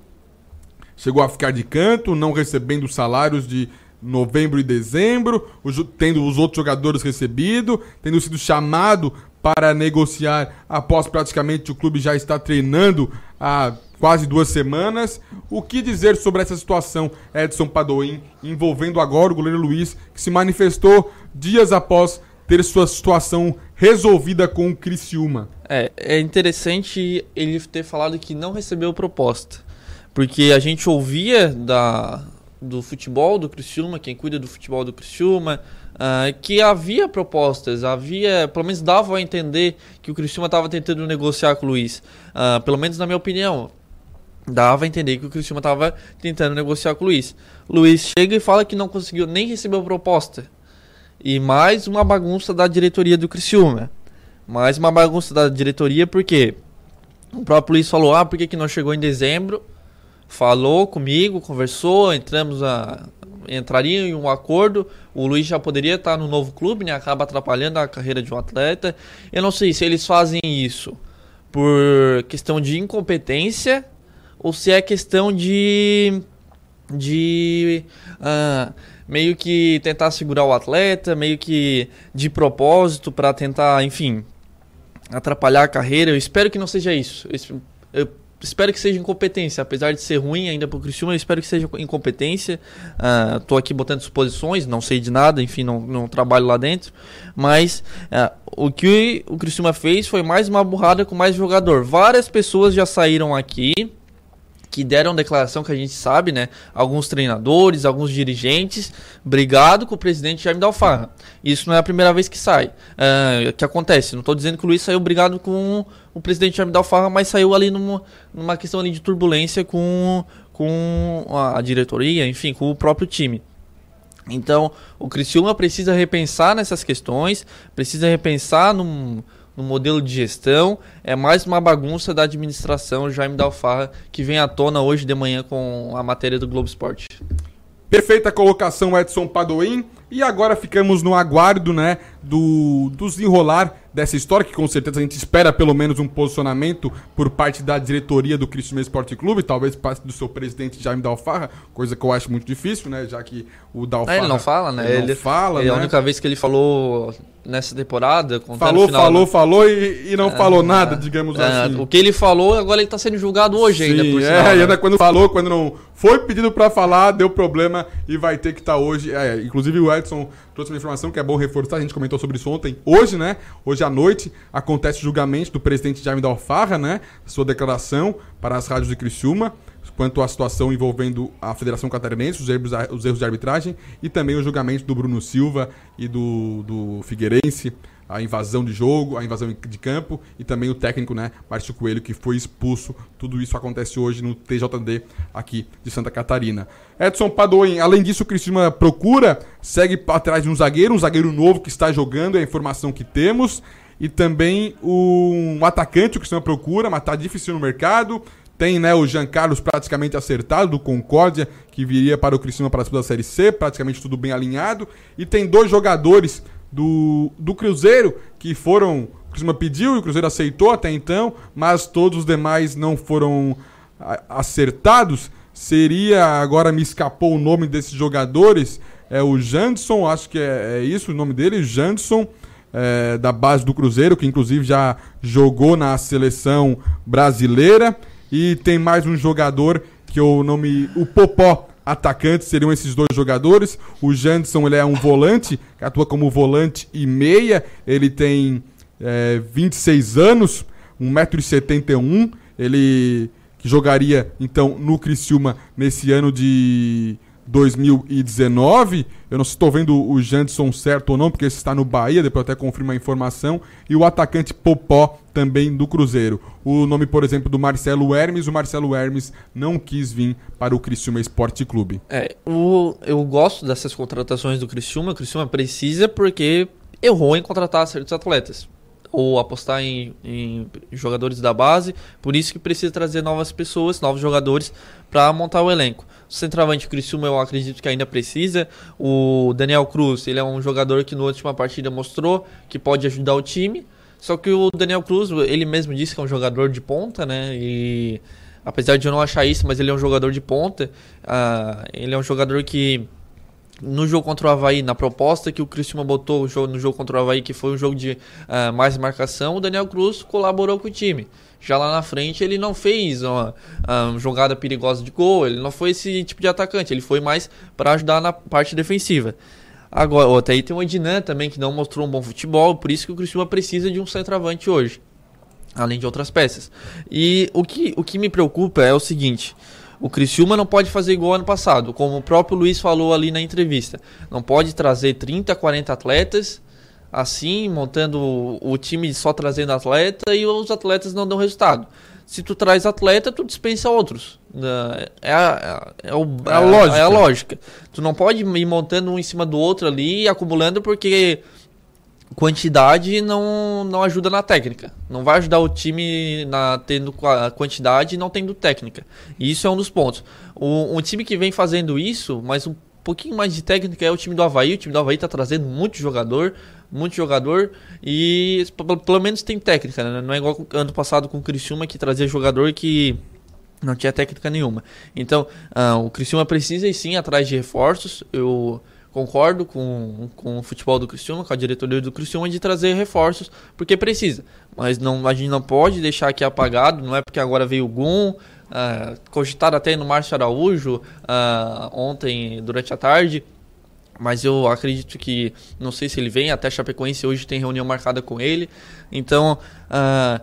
chegou a ficar de canto, não recebendo salários de novembro e dezembro, tendo os outros jogadores recebido, tendo sido chamado para negociar após praticamente o clube já estar treinando há quase duas semanas. O que dizer sobre essa situação, Edson Padoim, envolvendo agora o goleiro Luiz, que se manifestou dias após ter sua situação resolvida com o Criciúma? É, é interessante ele ter falado que não recebeu proposta. Porque a gente ouvia da, do futebol do Criciúma, quem cuida do futebol do Criciúma, uh, que havia propostas, havia, pelo menos dava a entender que o Criciúma estava tentando negociar com o Luiz. Uh, pelo menos na minha opinião, dava a entender que o Criciúma estava tentando negociar com o Luiz. Luiz chega e fala que não conseguiu nem receber a proposta. E mais uma bagunça da diretoria do Criciúma. Mais uma bagunça da diretoria porque o próprio Luiz falou: ah, por que, que não chegou em dezembro? falou comigo, conversou, entramos a entraria em um acordo. O Luiz já poderia estar no novo clube, né? Acaba atrapalhando a carreira de um atleta. Eu não sei se eles fazem isso por questão de incompetência ou se é questão de de uh, meio que tentar segurar o atleta, meio que de propósito para tentar, enfim, atrapalhar a carreira. Eu espero que não seja isso. Eu, espero que seja incompetência, apesar de ser ruim ainda pro Criciúma, eu espero que seja incompetência. Uh, tô aqui botando suposições, não sei de nada, enfim, não, não trabalho lá dentro. Mas uh, o que o Criciúma fez foi mais uma burrada com mais jogador. Várias pessoas já saíram aqui que deram declaração que a gente sabe, né? Alguns treinadores, alguns dirigentes, brigado com o presidente Jaime Dalfarra. Isso não é a primeira vez que sai, uh, que acontece. Não estou dizendo que o Luiz saiu brigado com o presidente Jaime Dalfarra, mas saiu ali numa, numa questão ali de turbulência com, com a diretoria, enfim, com o próprio time. Então, o Criciúma precisa repensar nessas questões, precisa repensar num no modelo de gestão. É mais uma bagunça da administração Jaime Dalfarra que vem à tona hoje de manhã com a matéria do Globo Esporte. Perfeita colocação, Edson Padoim. E agora ficamos no aguardo, né, do, do desenrolar dessa história, que com certeza a gente espera pelo menos um posicionamento por parte da diretoria do Cristiano Esporte Clube, talvez parte do seu presidente Jaime Dalfarra, coisa que eu acho muito difícil, né, já que o Dalfarra... É, ele não fala, né? Ele, ele não fala, ele, né? A única vez que ele falou nessa temporada... Falou, final, falou, né? falou e, e não é, falou nada, digamos é, assim. O que ele falou, agora ele está sendo julgado hoje Sim, ainda, por sinal, É, né? e ainda quando falou, quando não foi pedido para falar, deu problema e vai ter que estar tá hoje. É, inclusive o Edson trouxe uma informação que é bom reforçar, a gente comentou sobre isso ontem. Hoje, né? Hoje à noite acontece o julgamento do presidente Jaime Dalfarra, né? Sua declaração para as rádios de Criciúma quanto à situação envolvendo a Federação Catarinense, os erros, os erros de arbitragem e também o julgamento do Bruno Silva e do, do Figueirense a invasão de jogo, a invasão de campo e também o técnico, né, Márcio Coelho, que foi expulso. Tudo isso acontece hoje no TJD aqui de Santa Catarina. Edson Padoim, além disso, o Cristina procura, segue atrás de um zagueiro, um zagueiro novo que está jogando, é a informação que temos. E também um atacante, o Cristina procura, mas está difícil no mercado. Tem né, o Jean Carlos praticamente acertado, do Concórdia, que viria para o Cristina para a Série C, praticamente tudo bem alinhado. E tem dois jogadores do, do Cruzeiro, que foram. O Cruzeiro pediu e o Cruzeiro aceitou até então, mas todos os demais não foram acertados. Seria. Agora me escapou o nome desses jogadores. É o Janderson, acho que é, é isso o nome dele, Janderson. É, da base do Cruzeiro, que inclusive já jogou na seleção brasileira. E tem mais um jogador que eu não me. O Popó, atacantes seriam esses dois jogadores. O Janderson ele é um volante, atua como volante e meia. Ele tem é, 26 anos, 1,71m. Ele que jogaria então no Criciúma nesse ano de 2019. Eu não estou vendo o Janderson certo ou não, porque esse está no Bahia, depois até confirmo a informação. E o atacante Popó também do Cruzeiro. O nome, por exemplo, do Marcelo Hermes, o Marcelo Hermes não quis vir para o Criciúma Esporte Clube. É, o, eu gosto dessas contratações do Criciúma. O Criciúma precisa porque errou em contratar certos atletas ou apostar em, em, jogadores da base, por isso que precisa trazer novas pessoas, novos jogadores para montar o elenco. O centroavante Criciúma eu acredito que ainda precisa. O Daniel Cruz, ele é um jogador que na última partida mostrou que pode ajudar o time. Só que o Daniel Cruz, ele mesmo disse que é um jogador de ponta, né? E apesar de eu não achar isso, mas ele é um jogador de ponta. Uh, ele é um jogador que no jogo contra o Havaí, na proposta que o Cristiano botou no jogo contra o Havaí, que foi um jogo de uh, mais marcação, o Daniel Cruz colaborou com o time. Já lá na frente ele não fez uma, uma jogada perigosa de gol, ele não foi esse tipo de atacante, ele foi mais para ajudar na parte defensiva. Agora, até aí tem o Ednan também que não mostrou um bom futebol, por isso que o Cristiano precisa de um centroavante hoje, além de outras peças. E o que, o que me preocupa é o seguinte: o Criciúma não pode fazer igual ano passado, como o próprio Luiz falou ali na entrevista. Não pode trazer 30, 40 atletas assim, montando o, time só trazendo atleta e os atletas não dão resultado. Se tu traz atleta, tu dispensa outros. É a, é, o, é a, lógica. é a lógica. Tu não pode ir montando um em cima do outro ali e acumulando porque quantidade não, não ajuda na técnica. Não vai ajudar o time na tendo quantidade e não tendo técnica. E isso é um dos pontos. O, um time que vem fazendo isso, mas um pouquinho mais de técnica é o time do Havaí. O time do Havaí está trazendo muito jogador, muito jogador e pelo menos tem técnica, né? Não é igual ano passado com o Criciúma que trazia jogador que não tinha técnica nenhuma. Então, uh, o Criciúma precisa e sim atrás de reforços. Eu concordo com, com o futebol do Criciúma, com a diretoria do Criciúma de trazer reforços, porque precisa. Mas não, a gente não pode deixar aqui apagado, não é porque agora veio o Gum, uh, cogitado até no Márcio Araújo uh, ontem durante a tarde, mas eu acredito que, não sei se ele vem, até Chapecoense hoje tem reunião marcada com ele, então uh,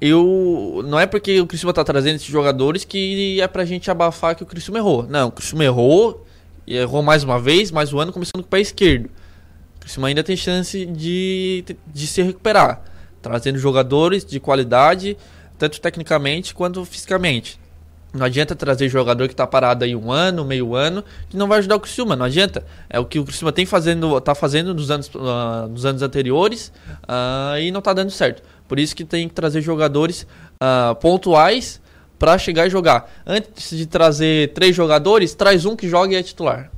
eu não é porque o Criciúma tá trazendo esses jogadores que é pra gente abafar que o Criciúma errou. Não, o Criciúma errou, e errou mais uma vez, mas o ano começando com o pé esquerdo. O Criciúma ainda tem chance de, de se recuperar, trazendo jogadores de qualidade, tanto tecnicamente quanto fisicamente. Não adianta trazer jogador que está parado aí um ano, meio ano, que não vai ajudar o Criciúma, não adianta. É o que o Criciúma tem fazendo, tá fazendo nos anos, uh, nos anos anteriores uh, e não está dando certo. Por isso que tem que trazer jogadores uh, pontuais para chegar e jogar. Antes de trazer três jogadores, traz um que joga e é titular.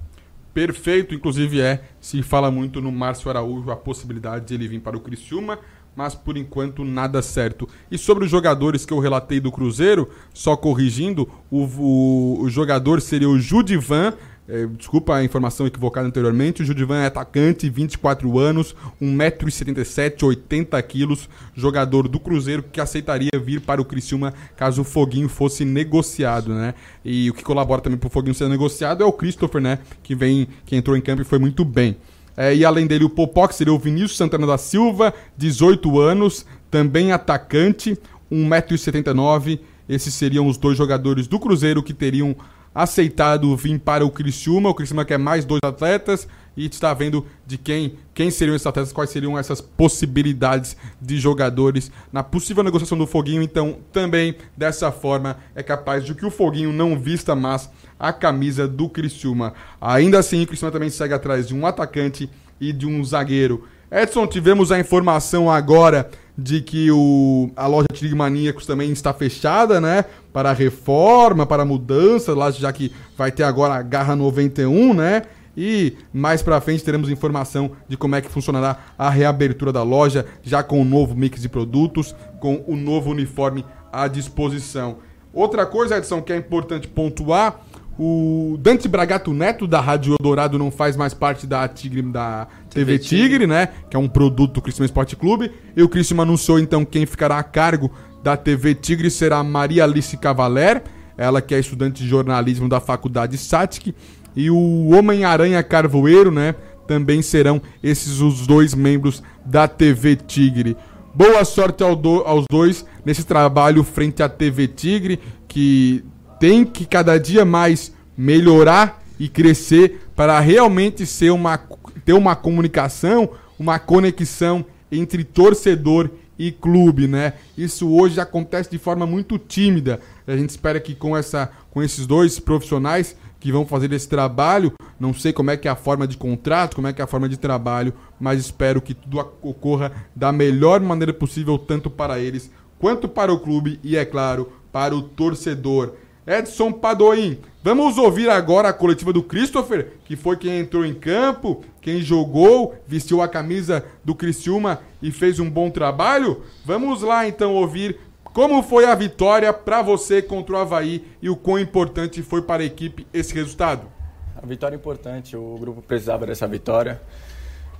Perfeito, inclusive é, se fala muito no Márcio Araújo a possibilidade de ele vir para o Criciúma mas por enquanto nada certo. E sobre os jogadores que eu relatei do Cruzeiro, só corrigindo, o, o, o jogador seria o Judivan. É, desculpa a informação equivocada anteriormente. O Judivan é atacante, 24 anos, 1,77m, 80kg, jogador do Cruzeiro que aceitaria vir para o Criciúma caso o Foguinho fosse negociado, né? E o que colabora também para o Foguinho ser negociado é o Christopher, né? Que vem, que entrou em campo e foi muito bem. É, e além dele, o Popó, que seria o Vinícius Santana da Silva, 18 anos, também atacante, 1,79m. Esses seriam os dois jogadores do Cruzeiro que teriam aceitado vir para o Criciúma. O Criciúma quer mais dois atletas e está vendo de quem, quem seriam esses atletas, quais seriam essas possibilidades de jogadores na possível negociação do Foguinho. Então, também dessa forma é capaz de que o Foguinho não vista mais a camisa do Criciúma. Ainda assim, o Criciúma também segue atrás de um atacante e de um zagueiro. Edson, tivemos a informação agora de que o, a loja Tigre Maníacos também está fechada, né? Para reforma, para mudança, lá já que vai ter agora a Garra 91, né? E mais para frente teremos informação de como é que funcionará a reabertura da loja, já com o novo mix de produtos, com o novo uniforme à disposição. Outra coisa, Edson, que é importante pontuar o Dante Bragato Neto, da Rádio Eldorado, não faz mais parte da Tigre, da TV, TV Tigre, Tigre, né? Que é um produto do Criciúma Esporte Clube. E o Criciúma anunciou, então, quem ficará a cargo da TV Tigre será Maria Alice Cavaler, ela que é estudante de jornalismo da Faculdade SATIC. E o Homem-Aranha Carvoeiro, né? Também serão esses os dois membros da TV Tigre. Boa sorte ao do, aos dois nesse trabalho frente à TV Tigre, que tem que cada dia mais melhorar e crescer para realmente ser uma, ter uma comunicação, uma conexão entre torcedor e clube, né? Isso hoje acontece de forma muito tímida. A gente espera que com, essa, com esses dois profissionais que vão fazer esse trabalho, não sei como é que é a forma de contrato, como é que é a forma de trabalho, mas espero que tudo ocorra da melhor maneira possível, tanto para eles quanto para o clube e, é claro, para o torcedor. Edson Padoim. Vamos ouvir agora a coletiva do Christopher, que foi quem entrou em campo, quem jogou, vestiu a camisa do Criciúma e fez um bom trabalho. Vamos lá então ouvir como foi a vitória para você contra o Havaí e o quão importante foi para a equipe esse resultado. A vitória é importante, o grupo precisava dessa vitória.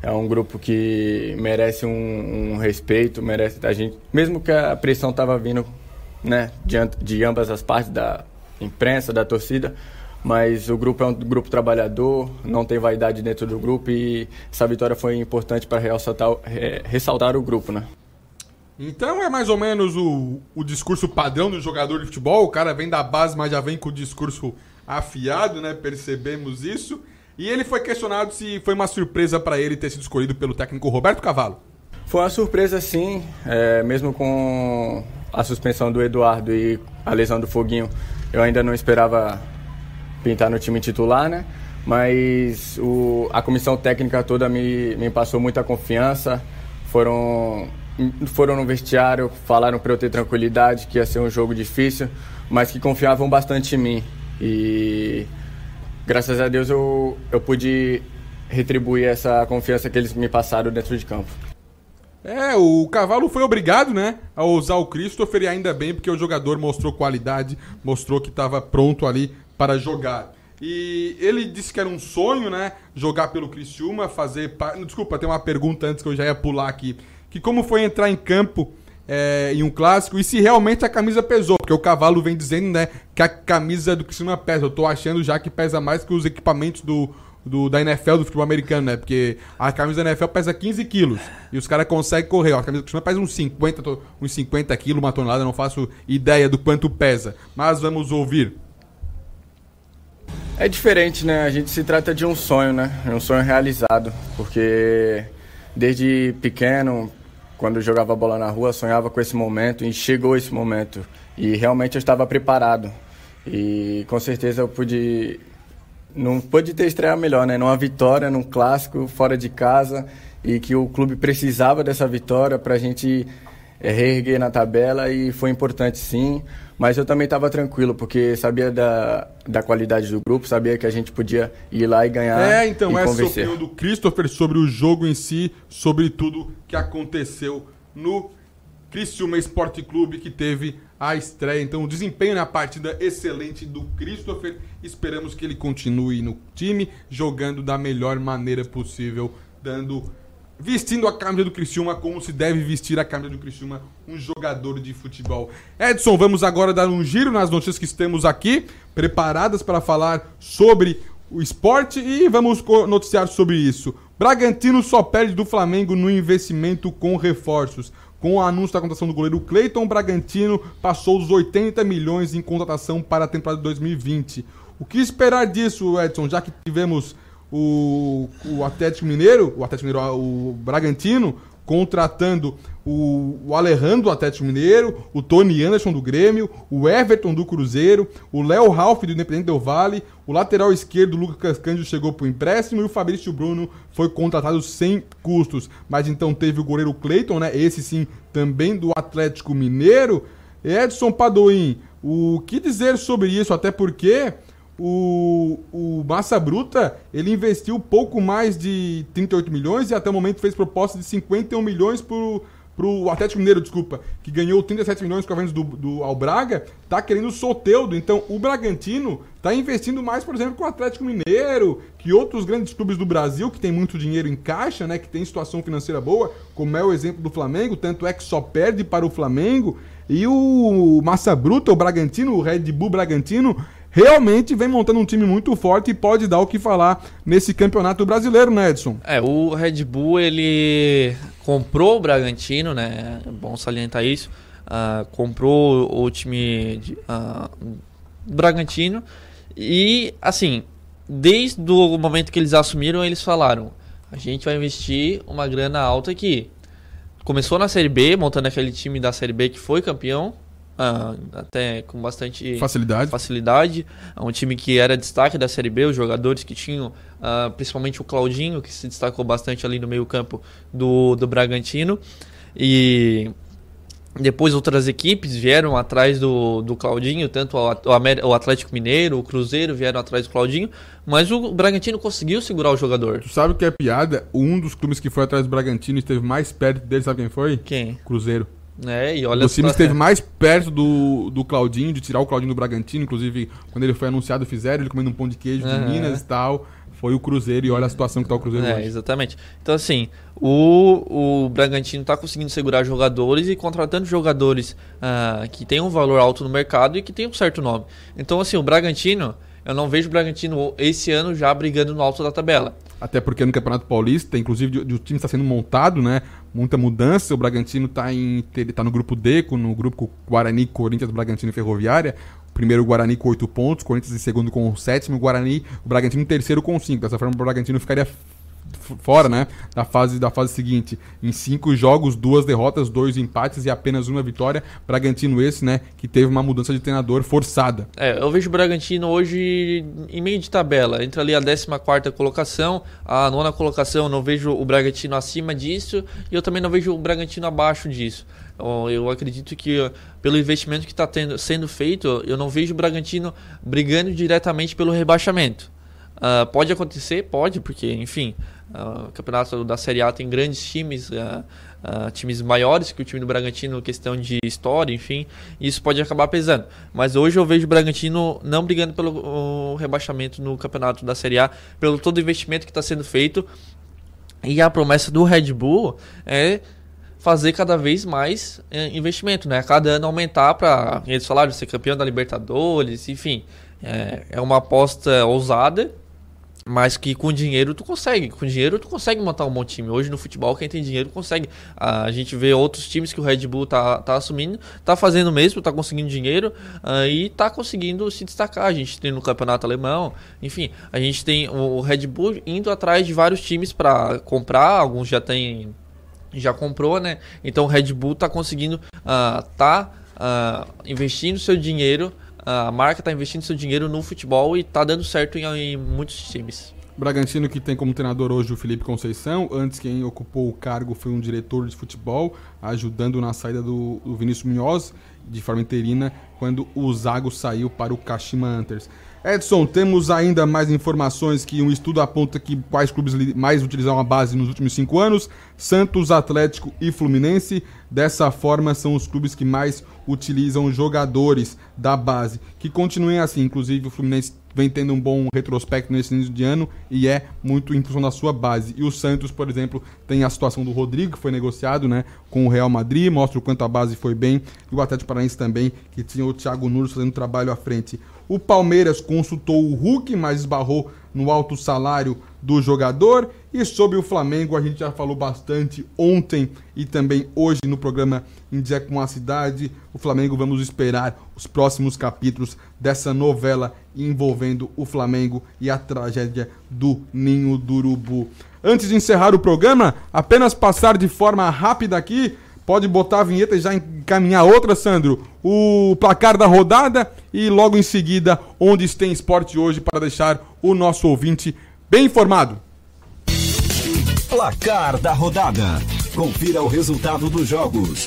É um grupo que merece um, um respeito, merece a gente, mesmo que a pressão estava vindo né, de, de ambas as partes da imprensa, da torcida, mas o grupo é um grupo trabalhador, não tem vaidade dentro do grupo e essa vitória foi importante para ressaltar, ressaltar o grupo, né? Então é mais ou menos o, o discurso padrão do jogador de futebol. O cara vem da base, mas já vem com o discurso afiado, né? Percebemos isso. E ele foi questionado se foi uma surpresa para ele ter sido escolhido pelo técnico Roberto Cavalo. Foi uma surpresa, sim. É, mesmo com a suspensão do Eduardo e a lesão do Foguinho, eu ainda não esperava pintar no time titular, né? Mas o, a comissão técnica toda me, me passou muita confiança. Foram, foram no vestiário, falaram para eu ter tranquilidade, que ia ser um jogo difícil, mas que confiavam bastante em mim. E graças a Deus eu, eu pude retribuir essa confiança que eles me passaram dentro de campo. É, o Cavalo foi obrigado, né, a usar o Christopher e ainda bem porque o jogador mostrou qualidade, mostrou que estava pronto ali para jogar. E ele disse que era um sonho, né, jogar pelo Criciúma, fazer... Desculpa, tem uma pergunta antes que eu já ia pular aqui. Que como foi entrar em campo é, em um clássico e se realmente a camisa pesou, porque o Cavalo vem dizendo, né, que a camisa do Criciúma pesa. Eu tô achando já que pesa mais que os equipamentos do, do, da NFL, do futebol americano, né? Porque a camisa da NFL pesa 15 quilos e os caras conseguem correr. A camisa do pesa uns 50, to- uns 50 quilos, uma tonelada, não faço ideia do quanto pesa. Mas vamos ouvir. É diferente, né? A gente se trata de um sonho, né? É um sonho realizado, porque desde pequeno, quando eu jogava bola na rua, sonhava com esse momento e chegou esse momento. E realmente eu estava preparado. E com certeza eu pude não pôde ter estreia melhor, né? Numa vitória, num clássico, fora de casa, e que o clube precisava dessa vitória para a gente é, reerguer na tabela, e foi importante sim. Mas eu também estava tranquilo, porque sabia da, da qualidade do grupo, sabia que a gente podia ir lá e ganhar É, então, essa é a convencer. opinião do Christopher sobre o jogo em si, sobre tudo que aconteceu no Criciúma Esporte Clube, que teve a estreia. Então, o desempenho na partida excelente do Christopher. Esperamos que ele continue no time, jogando da melhor maneira possível, dando vestindo a camisa do Criciúma como se deve vestir a camisa do Criciúma, um jogador de futebol. Edson, vamos agora dar um giro nas notícias que temos aqui, preparadas para falar sobre o esporte e vamos noticiar sobre isso. Bragantino só perde do Flamengo no investimento com reforços. Com o anúncio da contratação do goleiro Cleiton, Bragantino passou dos 80 milhões em contratação para a temporada de 2020. O que esperar disso, Edson, já que tivemos o, o Atlético Mineiro, o Atlético Mineiro, o Bragantino, contratando o, Alejandro do Atlético Mineiro, o Tony Anderson do Grêmio, o Everton do Cruzeiro, o Léo Ralph do Independente Del Vale, o lateral esquerdo Lucas Cândido chegou o empréstimo e o Fabrício Bruno foi contratado sem custos. Mas então teve o goleiro Cleiton, né? Esse sim também do Atlético Mineiro. Edson Padoim, o que dizer sobre isso? Até porque o, o Massa Bruta ele investiu pouco mais de 38 milhões e até o momento fez proposta de 51 milhões pro, pro Atlético Mineiro, desculpa, que ganhou 37 milhões com a venda do, do ao Braga, tá querendo o Soteudo. Então o Bragantino tá investindo mais, por exemplo, com o Atlético Mineiro, que outros grandes clubes do Brasil que tem muito dinheiro em caixa, né, que tem situação financeira boa, como é o exemplo do Flamengo, tanto é que só perde para o Flamengo. E o Massa Bruta, o Bragantino, o Red Bull Bragantino, realmente vem montando um time muito forte e pode dar o que falar nesse campeonato brasileiro, né, Edson? É, o Red Bull ele comprou o Bragantino, né? É bom salientar isso. Ah, comprou o time de, do Bragantino e assim, desde o momento que eles assumiram, eles falaram: a gente vai investir uma grana alta aqui. Começou na Série B, montando aquele time da Série B que foi campeão, ah, até com bastante Facilidade. facilidade. É um time que era destaque da Série B, os jogadores que tinham, ah, principalmente o Claudinho, que se destacou bastante ali no meio-campo do, do Bragantino. E depois outras equipes vieram atrás do, do Claudinho, tanto o, o Atlético Mineiro, o Cruzeiro vieram atrás do Claudinho, mas o Bragantino conseguiu segurar o jogador. Tu sabe o que é piada? Um dos clubes que foi atrás do Bragantino e esteve mais perto dele, sabe quem foi? Quem? Cruzeiro. É, e olha o time só- esteve mais perto do, do Claudinho, de tirar o Claudinho do Bragantino. Inclusive, quando ele foi anunciado, fizeram ele comendo um pão de queijo de Aham. Minas e tal. Foi o Cruzeiro e olha a situação que tá o Cruzeiro É, hoje. exatamente. Então, assim, o, o Bragantino tá conseguindo segurar jogadores e contratando jogadores ah, que têm um valor alto no mercado e que têm um certo nome. Então, assim, o Bragantino, eu não vejo o Bragantino esse ano já brigando no alto da tabela. Até porque no Campeonato Paulista, inclusive, o time está sendo montado, né? Muita mudança. O Bragantino está tá no grupo D, no grupo Guarani, Corinthians, Bragantino e Ferroviária. Primeiro o Guarani com 8 pontos, Corinthians em segundo com o sétimo, o Guarani, o Bragantino em terceiro com 5. Dessa forma, o Bragantino ficaria fora, né? Da fase, da fase seguinte. Em cinco jogos, duas derrotas, dois empates e apenas uma vitória. Bragantino esse, né? Que teve uma mudança de treinador forçada. É, eu vejo o Bragantino hoje em meio de tabela, entre ali a 14 colocação, a nona colocação, não vejo o Bragantino acima disso e eu também não vejo o Bragantino abaixo disso. Ó, Eu acredito que ó, pelo investimento que está sendo feito, eu não vejo o Bragantino brigando diretamente pelo rebaixamento. Ah, pode acontecer? Pode, porque, enfim, ah, o campeonato da Série A tem grandes times, ah, ah, times maiores que o time do Bragantino, questão de história, enfim, isso pode acabar pesando. Mas hoje eu vejo o Bragantino não brigando pelo rebaixamento no campeonato da Série A, pelo todo o investimento que está sendo feito. E a promessa do Red Bull é fazer cada vez mais eh, investimento, né? Cada ano aumentar para eles falaram ser campeão da Libertadores, enfim, é, é uma aposta ousada Mas que com dinheiro tu consegue. Com dinheiro tu consegue montar um bom time. Hoje no futebol, quem tem dinheiro consegue. A gente vê outros times que o Red Bull tá, tá assumindo, tá fazendo mesmo, tá conseguindo dinheiro uh, e tá conseguindo se destacar. A gente tem no campeonato alemão, enfim, a gente tem o Red Bull indo atrás de vários times para comprar. Alguns já tem. Já comprou, né? Então o Red Bull tá conseguindo. Uh, tá uh, investindo seu dinheiro a marca está investindo seu dinheiro no futebol e está dando certo em, em, muitos times. Bragantino que tem como treinador hoje o Felipe Conceição. Antes quem ocupou o cargo foi um diretor de futebol, ajudando na saída do, do Vinícius Munhoz de forma interina quando o Zago saiu para o Kashima Antlers. Edson, temos ainda mais informações que um estudo aponta que quais clubes mais utilizaram a base nos últimos cinco anos: Santos, Atlético e Fluminense. Dessa forma, são os clubes que mais utilizam jogadores da base. Que continuem assim. Inclusive, o Fluminense vem tendo um bom retrospecto nesse início de ano e é muito em função da sua base. E o Santos, por exemplo, tem a situação do Rodrigo, que foi negociado né, com o Real Madrid, mostra o quanto a base foi bem. E o Atlético Paranaense também, que tinha o Thiago Nunes fazendo trabalho à frente. O Palmeiras consultou o Hulk, mas esbarrou no alto salário do jogador. E sobre o Flamengo, a gente já falou bastante ontem e também hoje no programa Em Dia com a Cidade. O Flamengo, vamos esperar os próximos capítulos dessa novela envolvendo o Flamengo e a tragédia do Ninho do Urubu. Antes de encerrar o programa, apenas passar de forma rápida aqui. Pode botar a vinheta e já encaminhar outra, Sandro. O placar da rodada e logo em seguida, onde tem esporte hoje, para deixar o nosso ouvinte bem informado. Placar da rodada. Confira o resultado dos jogos.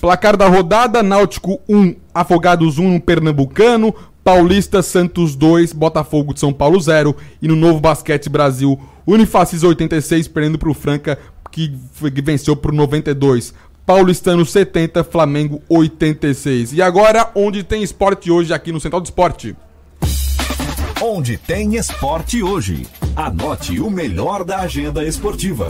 Placar da rodada: Náutico 1, Afogados 1 Pernambucano, Paulista Santos 2, Botafogo de São Paulo 0 e no Novo Basquete Brasil, Unifacis 86 perdendo para o Franca que, que venceu por 92. Paulistano 70, Flamengo 86. E agora, onde tem esporte hoje aqui no Central do Esporte? Onde tem esporte hoje. Anote o melhor da agenda esportiva.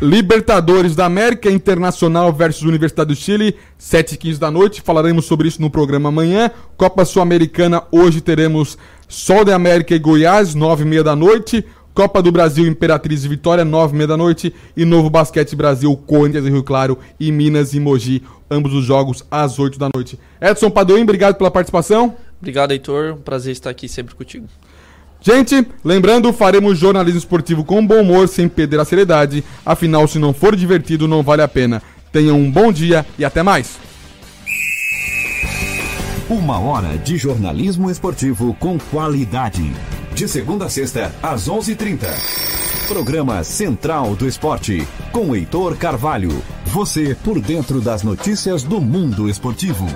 Libertadores da América Internacional versus Universidade do Chile, 7 e 15 da noite. Falaremos sobre isso no programa amanhã. Copa Sul-Americana, hoje teremos Sol de América e Goiás, 9 e meia da noite. Copa do Brasil Imperatriz e Vitória, 9 e meia da noite. E Novo Basquete Brasil, Corinthians e Rio Claro e Minas e Mogi, ambos os jogos às 8 da noite. Edson Padoim, obrigado pela participação. Obrigado, Heitor. Um prazer estar aqui sempre contigo. Gente, lembrando, faremos jornalismo esportivo com bom humor, sem perder a seriedade. Afinal, se não for divertido, não vale a pena. Tenham um bom dia e até mais. Uma hora de jornalismo esportivo com qualidade. De segunda a sexta, às 11:30. h 30 Programa Central do Esporte, com Heitor Carvalho. Você por dentro das notícias do mundo esportivo.